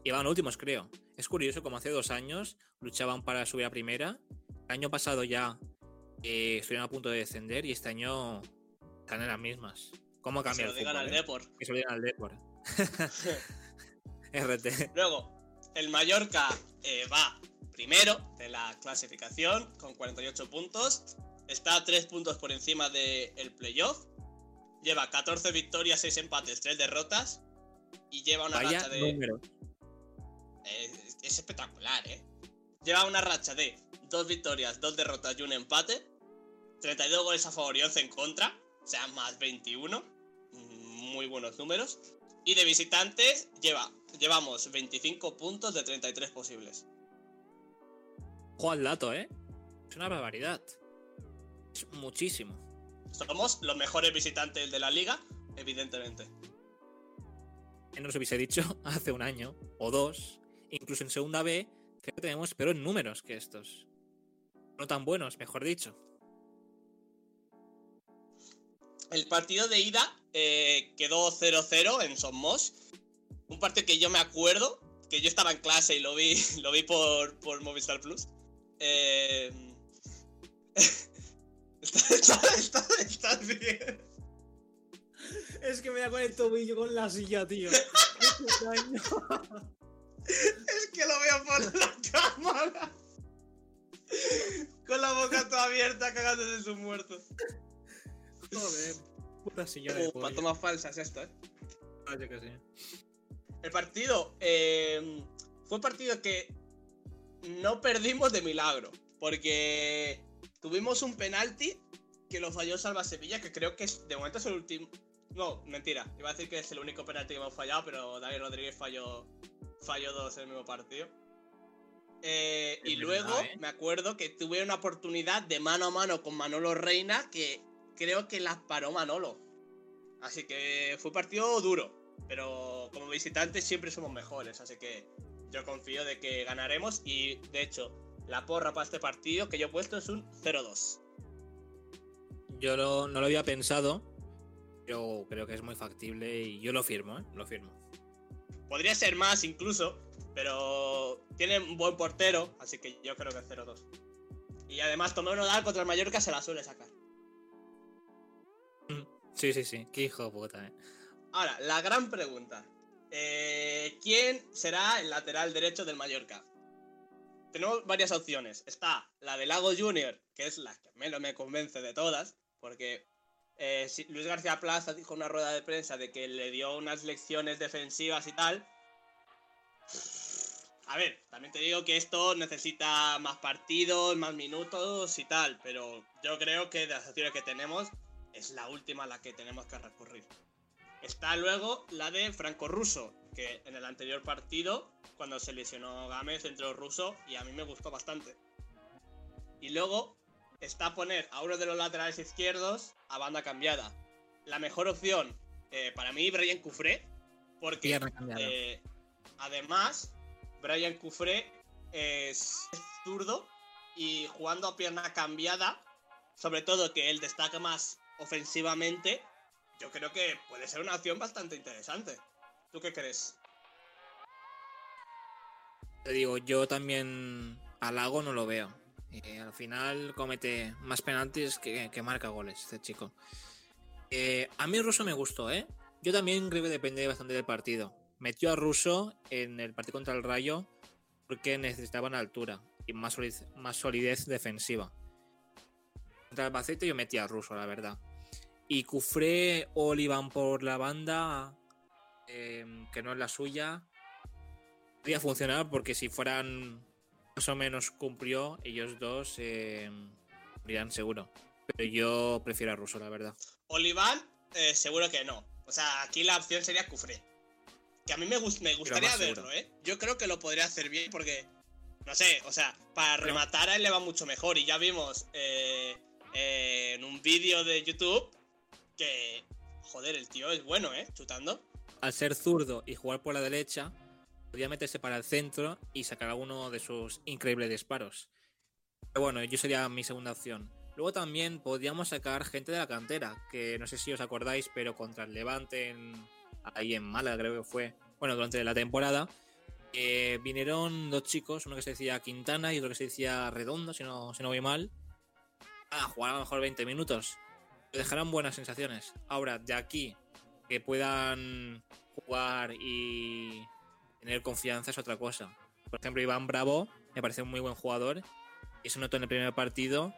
iban últimos, creo. Es curioso, como hace dos años luchaban para subir a primera. El año pasado ya eh, estuvieron a punto de descender y este año están en las mismas. ¿Cómo Que se cambia lo digan al eh? Depor. Que se lo digan al Depor. RT. Luego, el Mallorca eh, va primero de la clasificación con 48 puntos. Está a 3 puntos por encima del playoff. Lleva 14 victorias, 6 empates, 3 derrotas. Y lleva una Vaya racha de. Eh, es, es espectacular, ¿eh? Lleva una racha de 2 victorias, 2 derrotas y un empate. 32 goles a favor y 11 en contra. O sea, más 21. Mm, Muy buenos números. Y de visitantes lleva, llevamos 25 puntos de 33 posibles. Ojo al dato, ¿eh? Es una barbaridad. Muchísimo. Somos los mejores visitantes de la liga, evidentemente. Ya nos hubiese dicho hace un año o dos. Incluso en segunda B, creo que tenemos peores números que estos. No tan buenos, mejor dicho. El partido de ida eh, quedó 0-0 en Somos. Un partido que yo me acuerdo, que yo estaba en clase y lo vi, lo vi por, por Movistar Plus. Eh... ¿Estás, estás, estás bien? Es que me da con el tobillo con la silla, tío. Es que lo veo por la cámara. Con la boca toda abierta, cagándose de sus muertos. Joder. Puta silla de Upa, pollo. tomas falsas esto, eh. Ah, yo qué sé. El partido eh, fue un partido que no perdimos de milagro. Porque tuvimos un penalti que lo falló Salva Sevilla, que creo que es, de momento es el último. No, mentira. Iba a decir que es el único penalti que hemos fallado, pero David Rodríguez falló, falló dos en el mismo partido. Eh, y luego ¿eh? me acuerdo que tuve una oportunidad de mano a mano con Manolo Reina que creo que las paró Manolo. Así que fue un partido duro. Pero como visitantes siempre somos mejores. Así que yo confío de que ganaremos. Y de hecho, la porra para este partido que yo he puesto es un 0-2. Yo lo- no lo había pensado. Yo creo que es muy factible y yo lo firmo, ¿eh? Lo firmo. Podría ser más incluso, pero tiene un buen portero, así que yo creo que 0-2. Y además Tomeo Nodal contra el Mallorca se la suele sacar. Sí, sí, sí. Qué hijo de puta, ¿eh? Ahora, la gran pregunta. Eh, ¿Quién será el lateral derecho del Mallorca? Tenemos varias opciones. Está la de Lago Junior, que es la que menos me convence de todas, porque eh, Luis García Plaza dijo en una rueda de prensa de que le dio unas lecciones defensivas y tal. A ver, también te digo que esto necesita más partidos, más minutos y tal, pero yo creo que de las opciones que tenemos es la última a la que tenemos que recurrir. Está luego la de Franco Russo, que en el anterior partido, cuando se lesionó Gámez, entró Russo y a mí me gustó bastante. Y luego está poner a uno de los laterales izquierdos a banda cambiada. La mejor opción eh, para mí, Brian Cufré, porque eh, además, Brian Cufré es es zurdo y jugando a pierna cambiada, sobre todo que él destaca más ofensivamente, yo creo que puede ser una opción bastante interesante. ¿Tú qué crees? Te digo, yo también a Lago no lo veo. Eh, al final comete más penaltis que, que marca goles este chico. Eh, a mí Russo me gustó, ¿eh? Yo también creo que depende bastante del partido. Metió a Russo en el partido contra el Rayo porque necesitaban altura y más solidez, más solidez defensiva. Contra el Albacete yo metí a Russo, la verdad. Y Cufré o Olivan por la banda, eh, que no es la suya, podría funcionar porque si fueran más o menos cumplió, ellos dos eh, irían seguro. Pero yo prefiero a Russo, la verdad. Oliván, eh, seguro que no. O sea, aquí la opción sería Cufré. Que a mí me, gus- me gustaría verlo. ¿eh? Yo creo que lo podría hacer bien porque, no sé, o sea, para rematar a él le va mucho mejor. Y ya vimos eh, eh, en un vídeo de YouTube que, joder, el tío es bueno, ¿eh? Chutando. Al ser zurdo y jugar por la derecha, podría meterse para el centro y sacar alguno de sus increíbles disparos. Pero bueno, yo sería mi segunda opción. Luego también podríamos sacar gente de la cantera, que no sé si os acordáis, pero contra el Levante, ahí en Málaga creo que fue, bueno, durante la temporada, eh, vinieron dos chicos, uno que se decía Quintana y otro que se decía Redondo, si no, si no voy mal, a jugar a lo mejor 20 minutos. Dejarán buenas sensaciones. Ahora, de aquí, que puedan jugar y tener confianza es otra cosa. Por ejemplo, Iván Bravo me parece un muy buen jugador. Y se notó en el primer partido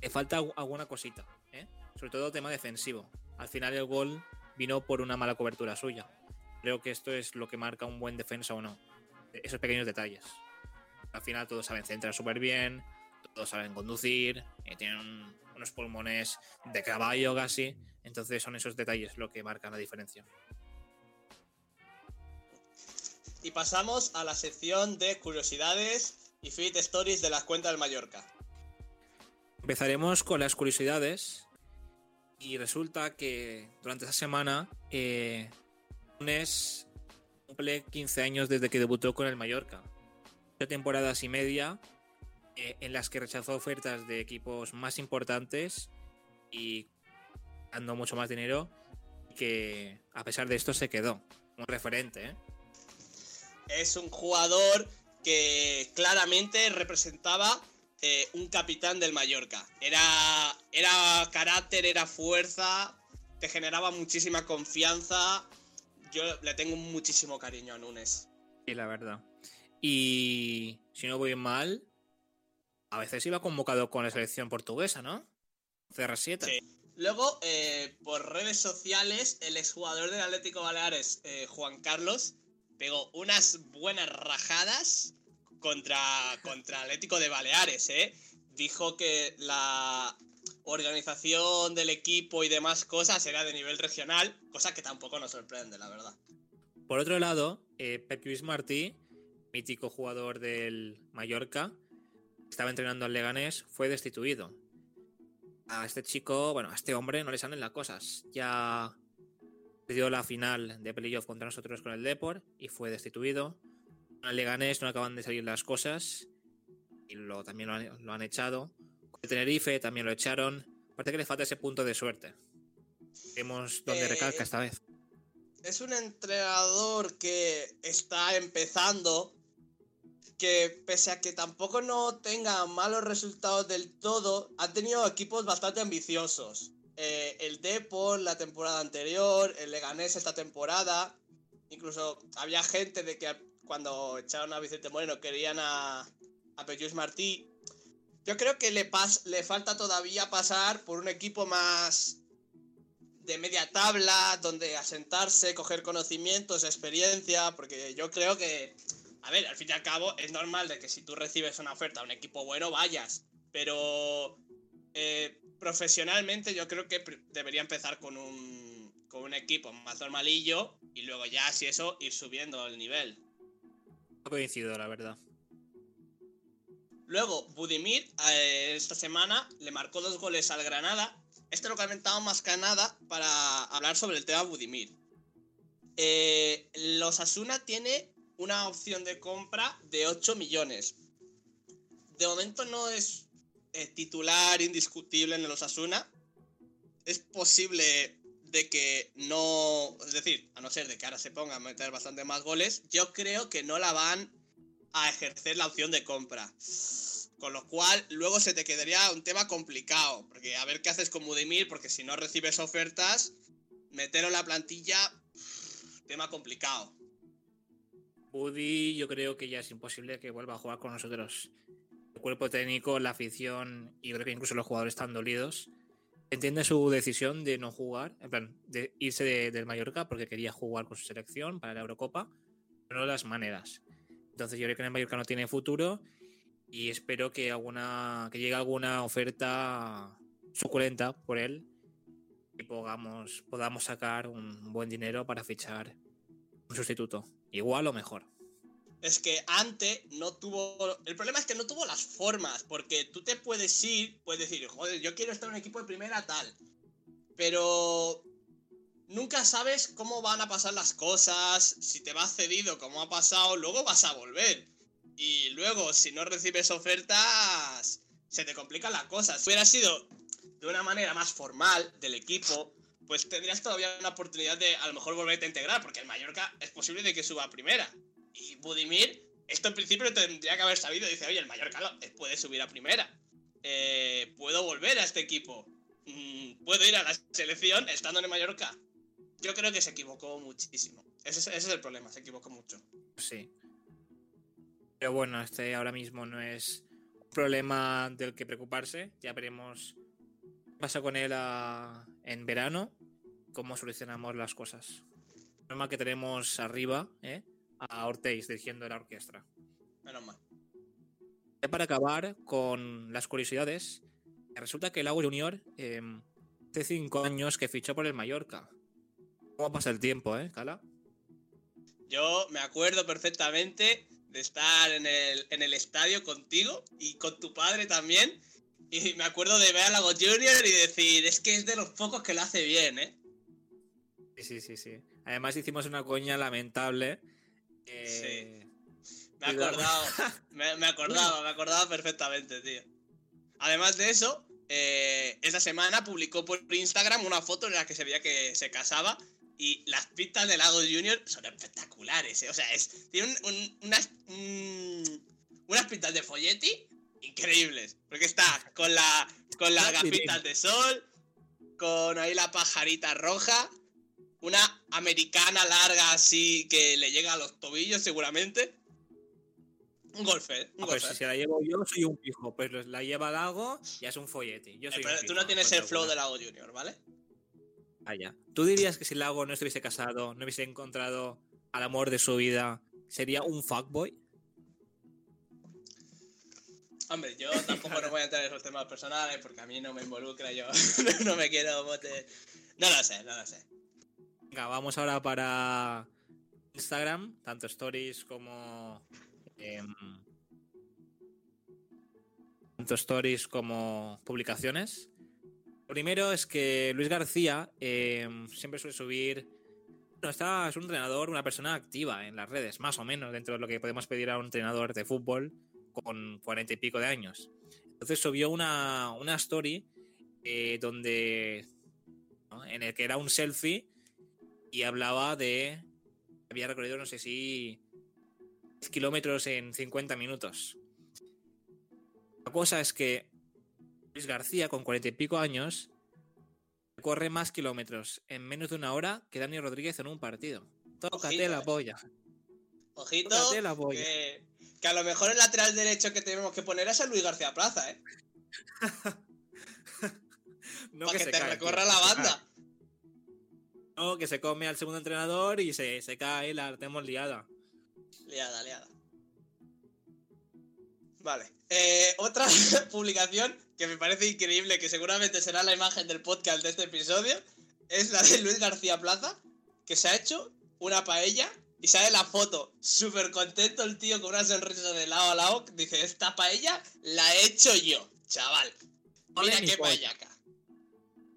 que falta algu- alguna cosita, ¿eh? sobre todo tema defensivo. Al final el gol vino por una mala cobertura suya. Creo que esto es lo que marca un buen defensa o no. Esos pequeños detalles. Al final todos saben centrar súper bien, todos saben conducir, eh, tienen unos pulmones de caballo casi. Entonces son esos detalles lo que marcan la diferencia. Y pasamos a la sección de curiosidades y feed stories de las cuentas del Mallorca. Empezaremos con las curiosidades. Y resulta que durante esta semana, eh, Nunes cumple 15 años desde que debutó con el Mallorca. Ocho temporadas y media eh, en las que rechazó ofertas de equipos más importantes y dando mucho más dinero. y Que a pesar de esto se quedó. Un referente, ¿eh? Es un jugador que claramente representaba eh, un capitán del Mallorca. Era, era carácter, era fuerza, te generaba muchísima confianza. Yo le tengo muchísimo cariño a Nunes. Sí, la verdad. Y si no voy mal, a veces iba convocado con la selección portuguesa, ¿no? CR7. Sí. Luego, eh, por redes sociales, el exjugador del Atlético Baleares, eh, Juan Carlos, pegó unas buenas rajadas contra, contra Atlético de Baleares, ¿eh? Dijo que la organización del equipo y demás cosas era de nivel regional, cosa que tampoco nos sorprende, la verdad. Por otro lado, eh, Pep Luis Martí mítico jugador del Mallorca, estaba entrenando al Leganés, fue destituido. A este chico, bueno, a este hombre no le salen las cosas. Ya perdió la final de playoff contra nosotros con el Deport y fue destituido. Al Leganés no acaban de salir las cosas y lo, también lo han, lo han echado. Con el Tenerife también lo echaron. Parece que le falta ese punto de suerte. Vemos dónde Eh, recalca esta vez. Es un entrenador que está empezando, que pese a que tampoco no tenga malos resultados del todo, ha tenido equipos bastante ambiciosos. Eh, el Depor la temporada anterior, el Leganés esta temporada, incluso había gente de que cuando echaron a Vicente Moreno querían a, a Martí. Yo creo que le, pas, le falta todavía pasar por un equipo más de media tabla, donde asentarse, coger conocimientos, experiencia, porque yo creo que, a ver, al fin y al cabo es normal de que si tú recibes una oferta a un equipo bueno vayas, pero eh, profesionalmente yo creo que debería empezar con un, con un equipo más normalillo y luego ya, si eso, ir subiendo el nivel. No coincido, la verdad. Luego, Budimir eh, esta semana le marcó dos goles al Granada. Este lo comentaba más que nada para hablar sobre el tema Budimir. Eh, los Asuna tiene una opción de compra de 8 millones. De momento no es eh, titular indiscutible en los Asuna. Es posible de que no, es decir, a no ser de que ahora se ponga a meter bastante más goles, yo creo que no la van a ejercer la opción de compra. Con lo cual, luego se te quedaría un tema complicado. Porque a ver qué haces con Budimir, porque si no recibes ofertas, meterlo en la plantilla, tema complicado. Buddy, yo creo que ya es imposible que vuelva a jugar con nosotros. El cuerpo técnico, la afición y creo que incluso los jugadores están dolidos. Entiende su decisión de no jugar, en plan, de irse de- del Mallorca porque quería jugar con su selección para la Eurocopa, pero las maneras. Entonces yo creo que en el Mallorca no tiene futuro y espero que alguna que llegue alguna oferta suculenta por él y podamos, podamos sacar un buen dinero para fichar sustituto. Igual o mejor. Es que antes no tuvo. El problema es que no tuvo las formas. Porque tú te puedes ir, puedes decir, joder, yo quiero estar en un equipo de primera tal. Pero. Nunca sabes cómo van a pasar las cosas. Si te vas cedido, como ha pasado, luego vas a volver. Y luego, si no recibes ofertas, se te complican las cosas. Si hubiera sido de una manera más formal del equipo, pues tendrías todavía una oportunidad de a lo mejor volverte a integrar, porque el Mallorca es posible de que suba a primera. Y Budimir, esto en principio tendría que haber sabido, dice, oye, el Mallorca lo- eh, puede subir a primera. Eh, puedo volver a este equipo. Mm, puedo ir a la selección estando en Mallorca. Yo creo que se equivocó muchísimo. Ese es, el problema, se equivocó mucho. Sí. Pero bueno, este ahora mismo no es un problema del que preocuparse. Ya veremos qué pasa con él a- en verano, cómo solucionamos las cosas. El problema que tenemos arriba, ¿eh? a Ortiz dirigiendo la orquesta. Menos mal. Ya para acabar con las curiosidades, resulta que el Lago Junior eh, hace cinco años que fichó por el Mallorca. ¿Cómo pasa el tiempo, eh, Cala? Yo me acuerdo perfectamente de estar en el, en el estadio contigo y con tu padre también. Y me acuerdo de ver a Lago Junior y decir, es que es de los pocos que lo hace bien, ¿eh? Sí, sí, sí, sí. Además hicimos una coña lamentable. eh, Me he acordado, me, me acordaba, me acordaba perfectamente, tío. Además de eso, eh, esta semana publicó por Instagram una foto en la que se veía que se casaba y las pistas de Lagos Junior son espectaculares, ¿eh? O sea, es, tiene un- un- unas, un- unas pistas de folletti increíbles. Porque está con, la, con las gafitas de sol, con ahí la pajarita roja, una americana larga así que le llega a los tobillos seguramente. Un golfer, un ah, pues si la llevo yo, soy un pijo. Pues la lleva Lago, ya es un follete. Yo Eh, pero un tú pijo, no tienes el flow de. Lago Junior, ¿vale? Ah, ya. ¿Tú dirías que si Lago no estuviese casado, no hubiese encontrado al amor de su vida, sería un fuckboy? Hombre, yo tampoco no voy a entrar en esos temas personales porque a mí no me involucra, yo no me quiero bote. No lo sé, no lo sé. Venga, vamos ahora para Instagram, tanto stories como em, tanto stories como publicaciones. Primero es que Luis García em, siempre suele subir. Bueno, está, es un entrenador, una persona activa en las redes, más o menos, dentro de lo que podemos pedir a un entrenador de fútbol con cuarenta y pico de años. Entonces subió una, una story eh, donde. en el que era un selfie y hablaba de. Había recorrido, no sé si. 10 kilómetros en 50 minutos. La cosa es que Luis García, con cuarenta y pico años, corre más kilómetros en menos de una hora que Dani Rodríguez en un partido. Tócate Ojito, la eh. polla. Ojito, Tócate la polla. que, que a lo mejor el lateral derecho que tenemos que poner es el Luis García Plaza, ¿eh? No Para que, se te cae, recorra tío, la que banda. Que se come al segundo entrenador y se, se cae la tenemos liada. Liada, liada. Vale. Eh, otra publicación que me parece increíble, que seguramente será la imagen del podcast de este episodio, es la de Luis García Plaza, que se ha hecho una paella y sale la foto. Súper contento el tío con una sonrisa de lado a lado. Dice, esta paella la he hecho yo, chaval. Mira mi qué polla. paellaca.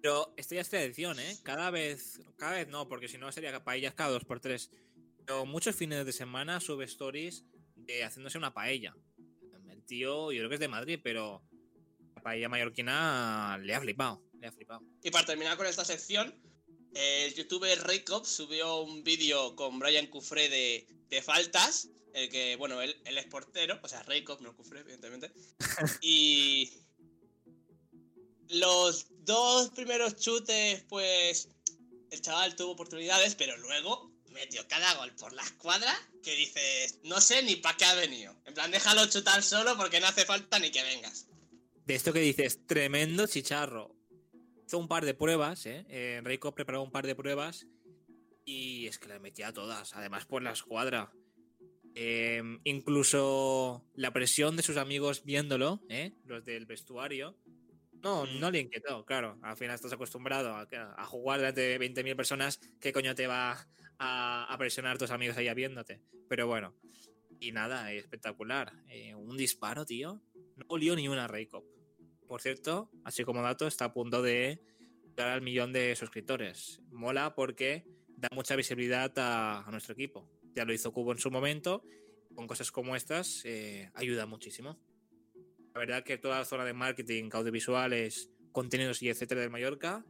Pero esto ya es tradición, ¿eh? Cada vez, cada vez no, porque si no sería paellas cada dos por tres. Pero muchos fines de semana sube stories de haciéndose una paella. El tío, yo creo que es de Madrid, pero la paella mallorquina le ha flipado, le ha flipado. Y para terminar con esta sección, el youtuber Raycop subió un vídeo con Brian Cufré de, de faltas. El que, bueno, él, él es portero, o sea, Raycop, no Cufré, evidentemente. y los dos primeros chutes, pues el chaval tuvo oportunidades, pero luego metió cada gol por la escuadra que dices, no sé ni para qué ha venido. En plan, déjalo chutar solo porque no hace falta ni que vengas. De esto que dices, tremendo chicharro. Hizo un par de pruebas, ¿eh? eh Reiko preparó un par de pruebas y es que las metía todas, además por la escuadra. Eh, incluso la presión de sus amigos viéndolo, ¿eh? los del vestuario, no, no le inquietó, claro. Al final estás acostumbrado a, a jugar delante de 20.000 personas. ¿Qué coño te va a, a presionar tus amigos ahí viéndote? Pero bueno, y nada, espectacular. Eh, un disparo, tío. No olió ni una Raycop. Por cierto, así como dato, está a punto de llegar al millón de suscriptores. Mola porque da mucha visibilidad a, a nuestro equipo. Ya lo hizo Cubo en su momento. Con cosas como estas, eh, ayuda muchísimo. La verdad que toda la zona de marketing, audiovisuales, contenidos y etcétera de Mallorca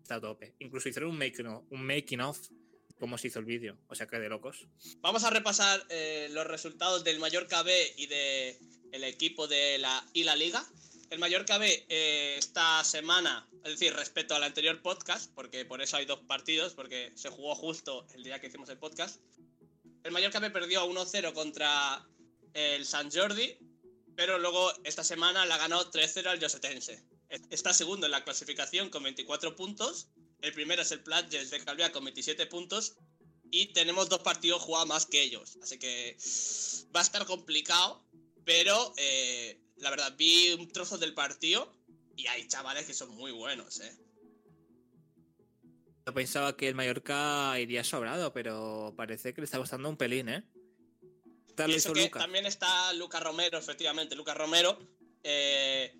está a tope. Incluso hicieron un making of, un making of de cómo se hizo el vídeo. O sea que de locos. Vamos a repasar eh, los resultados del Mallorca B y del el equipo de la y la Liga. El Mallorca B eh, esta semana, es decir, respecto al anterior podcast, porque por eso hay dos partidos, porque se jugó justo el día que hicimos el podcast. El Mallorca B perdió 1-0 contra el San Jordi, pero luego esta semana la ganó 3-0 al Josetense. Está segundo en la clasificación con 24 puntos. El primero es el Platges de Calvia con 27 puntos. Y tenemos dos partidos jugados más que ellos. Así que va a estar complicado. Pero eh, la verdad, vi un trozo del partido y hay chavales que son muy buenos, ¿eh? Yo pensaba que el Mallorca iría sobrado, pero parece que le está costando un pelín, ¿eh? Tal Y lo eso hizo que Luca. también está Lucas Romero, efectivamente. Lucas Romero eh,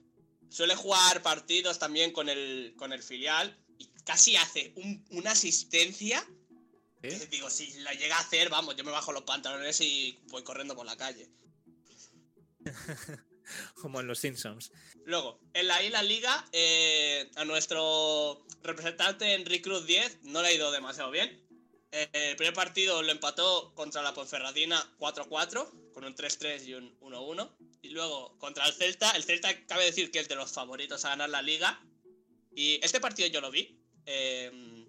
suele jugar partidos también con el, con el filial y casi hace un- una asistencia. ¿Eh? que digo, si la llega a hacer, vamos, yo me bajo los pantalones y voy corriendo por la calle. Como en los Simpsons. Luego, en la Isla Liga, eh, a nuestro representante Enrique Cruz 10 no le ha ido demasiado bien. Eh, el primer partido lo empató contra la Ponferradina 4-4, con un 3-3 y un 1-1. Y luego, contra el Celta, el Celta cabe decir que es de los favoritos a ganar la liga. Y este partido yo lo vi. Eh,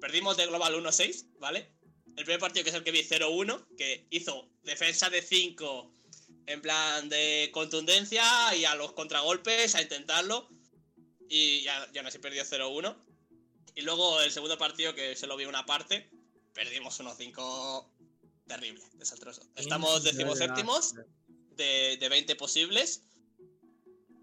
perdimos de global 1-6, ¿vale? El primer partido que es el que vi 0-1, que hizo defensa de 5 en plan de contundencia y a los contragolpes a intentarlo. Y ya, ya no se perdió 0-1. Y luego el segundo partido, que se lo vi una parte, perdimos 1-5 terrible, desastroso. Estamos decimoséptimos de, de 20 posibles.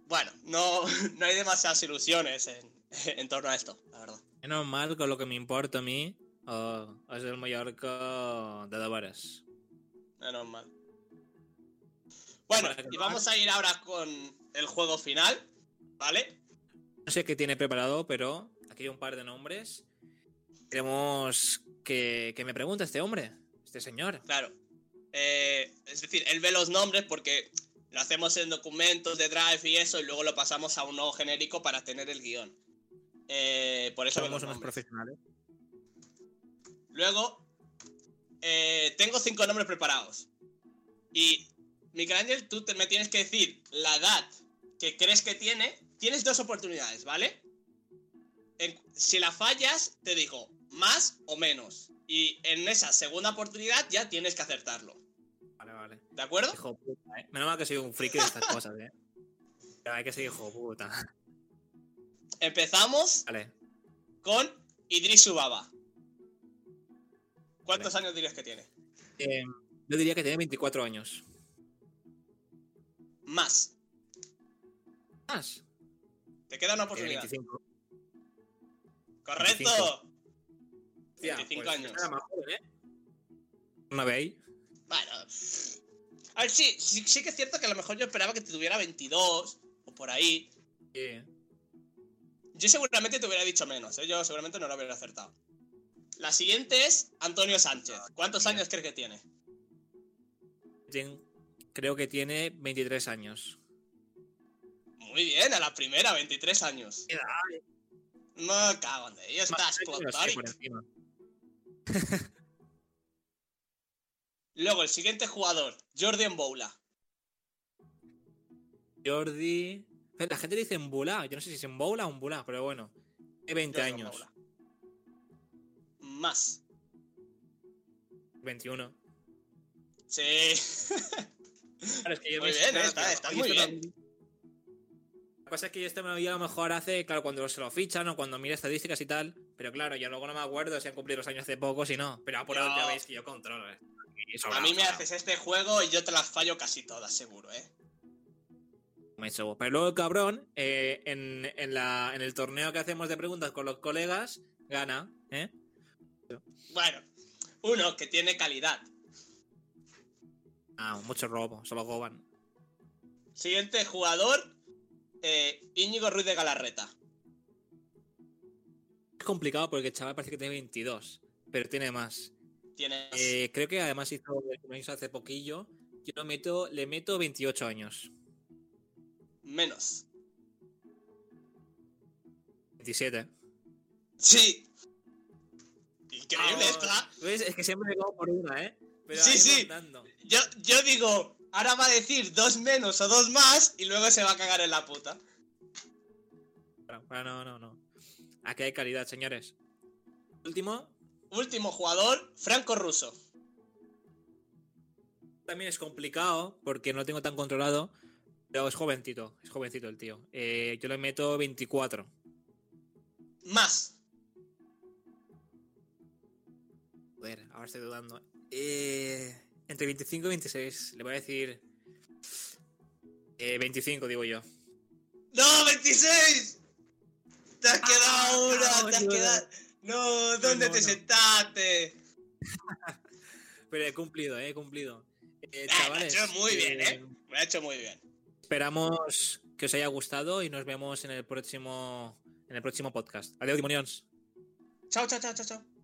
Bueno, no, no hay demasiadas ilusiones en, en torno a esto, la verdad. Menos mal con lo que me importa a mí, oh, es el Mallorca de Davares. Menos mal. Bueno, que y vamos a ir ahora con el juego final, ¿vale? No sé qué tiene preparado, pero aquí hay un par de nombres. Queremos que, que me pregunte este hombre, este señor. Claro. Eh, es decir, él ve los nombres porque lo hacemos en documentos de Drive y eso, y luego lo pasamos a un nuevo genérico para tener el guion. Eh, por eso Somos los unos profesionales. Luego, eh, tengo cinco nombres preparados. Y, Miguel Ángel, tú te- me tienes que decir la edad que crees que tiene. Tienes dos oportunidades, ¿vale? En- si la fallas, te digo más o menos. Y en esa segunda oportunidad ya tienes que acertarlo. Vale, vale. ¿De acuerdo? Hijo puta, eh. Menos mal que soy un friki de estas cosas, eh. Pero hay que ser hijo puta. Empezamos Vale. con Idris Ubaba. ¿Cuántos años dirías que tiene? Eh, yo diría que tiene 24 años. Más. Más. Te queda una Eh, oportunidad. 25. ¡Correcto! 25. Hostia, 25 pues años. era ¿eh? ¿No me veis? Bueno. A ver, sí, sí, sí que es cierto que a lo mejor yo esperaba que te tuviera 22 o por ahí. Sí. Yo seguramente te hubiera dicho menos, ¿eh? yo seguramente no lo hubiera acertado. La siguiente es Antonio Sánchez. ¿Cuántos mira. años crees que tiene? Tien- Creo que tiene 23 años. Muy bien, a la primera, 23 años. No cago en ello, estás por encima. Luego, el siguiente jugador, Jordan Boula. Jordi. La gente dice en Bula. Yo no sé si es en Boula o en Bula, pero bueno. Tiene 20 Jordan años. Más. 21. Sí. Claro, es que yo Muy me- bien, está- yo muy bien. lo- La cosa es que yo este me lo vi a lo mejor hace, claro, cuando se lo fichan o cuando mira estadísticas y tal. Pero claro, yo luego no me acuerdo si han cumplido los años hace poco, si no. Pero ahora No. ya veis que yo controlo. eh. A mí me sobrado. haces este juego y yo te las fallo casi todas, seguro, ¿eh? Pero luego el cabrón, eh, en, en la, en el torneo que hacemos de preguntas con los colegas, gana, ¿eh? Bueno, uno que tiene calidad. Ah, mucho robo, solo goban. Siguiente jugador, eh, Íñigo Ruiz de Galarreta. Complicado porque el chaval parece que tiene 22, pero tiene más. Tiene Eh, creo que además hizo el cumpleaños hace poquillo. Yo lo meto, le meto 28 años. menos. 27. Sí. Increíble Ah, esta. ¿Ves? Es que siempre me cago por una, ¿eh? Pero Sí, sí. Yo, yo digo, ahora va a decir dos menos o dos más y luego se va a cagar en la puta. Pero no, no, no. Aquí hay calidad, señores. Último, Último jugador, Franco Russo. también es complicado porque no lo tengo tan controlado. Pero es jovencito, es jovencito el tío. Eh, yo le meto 24. Más. Joder, ahora estoy dudando. Eh, entre 25 y 26. Le voy a decir. eh, 25, digo yo. ¡No, 26! Te has quedado una, te has quedado. No, ¿dónde te sentaste? Pero he cumplido, eh, he cumplido. Eh, Ah, lo chavales, has hecho muy bien, eh, ¿eh? Lo ha hecho muy bien. Esperamos que os haya gustado y nos vemos en el próximo en el próximo podcast. Adiós, demonios. Chao, chao, chao, chao, chao.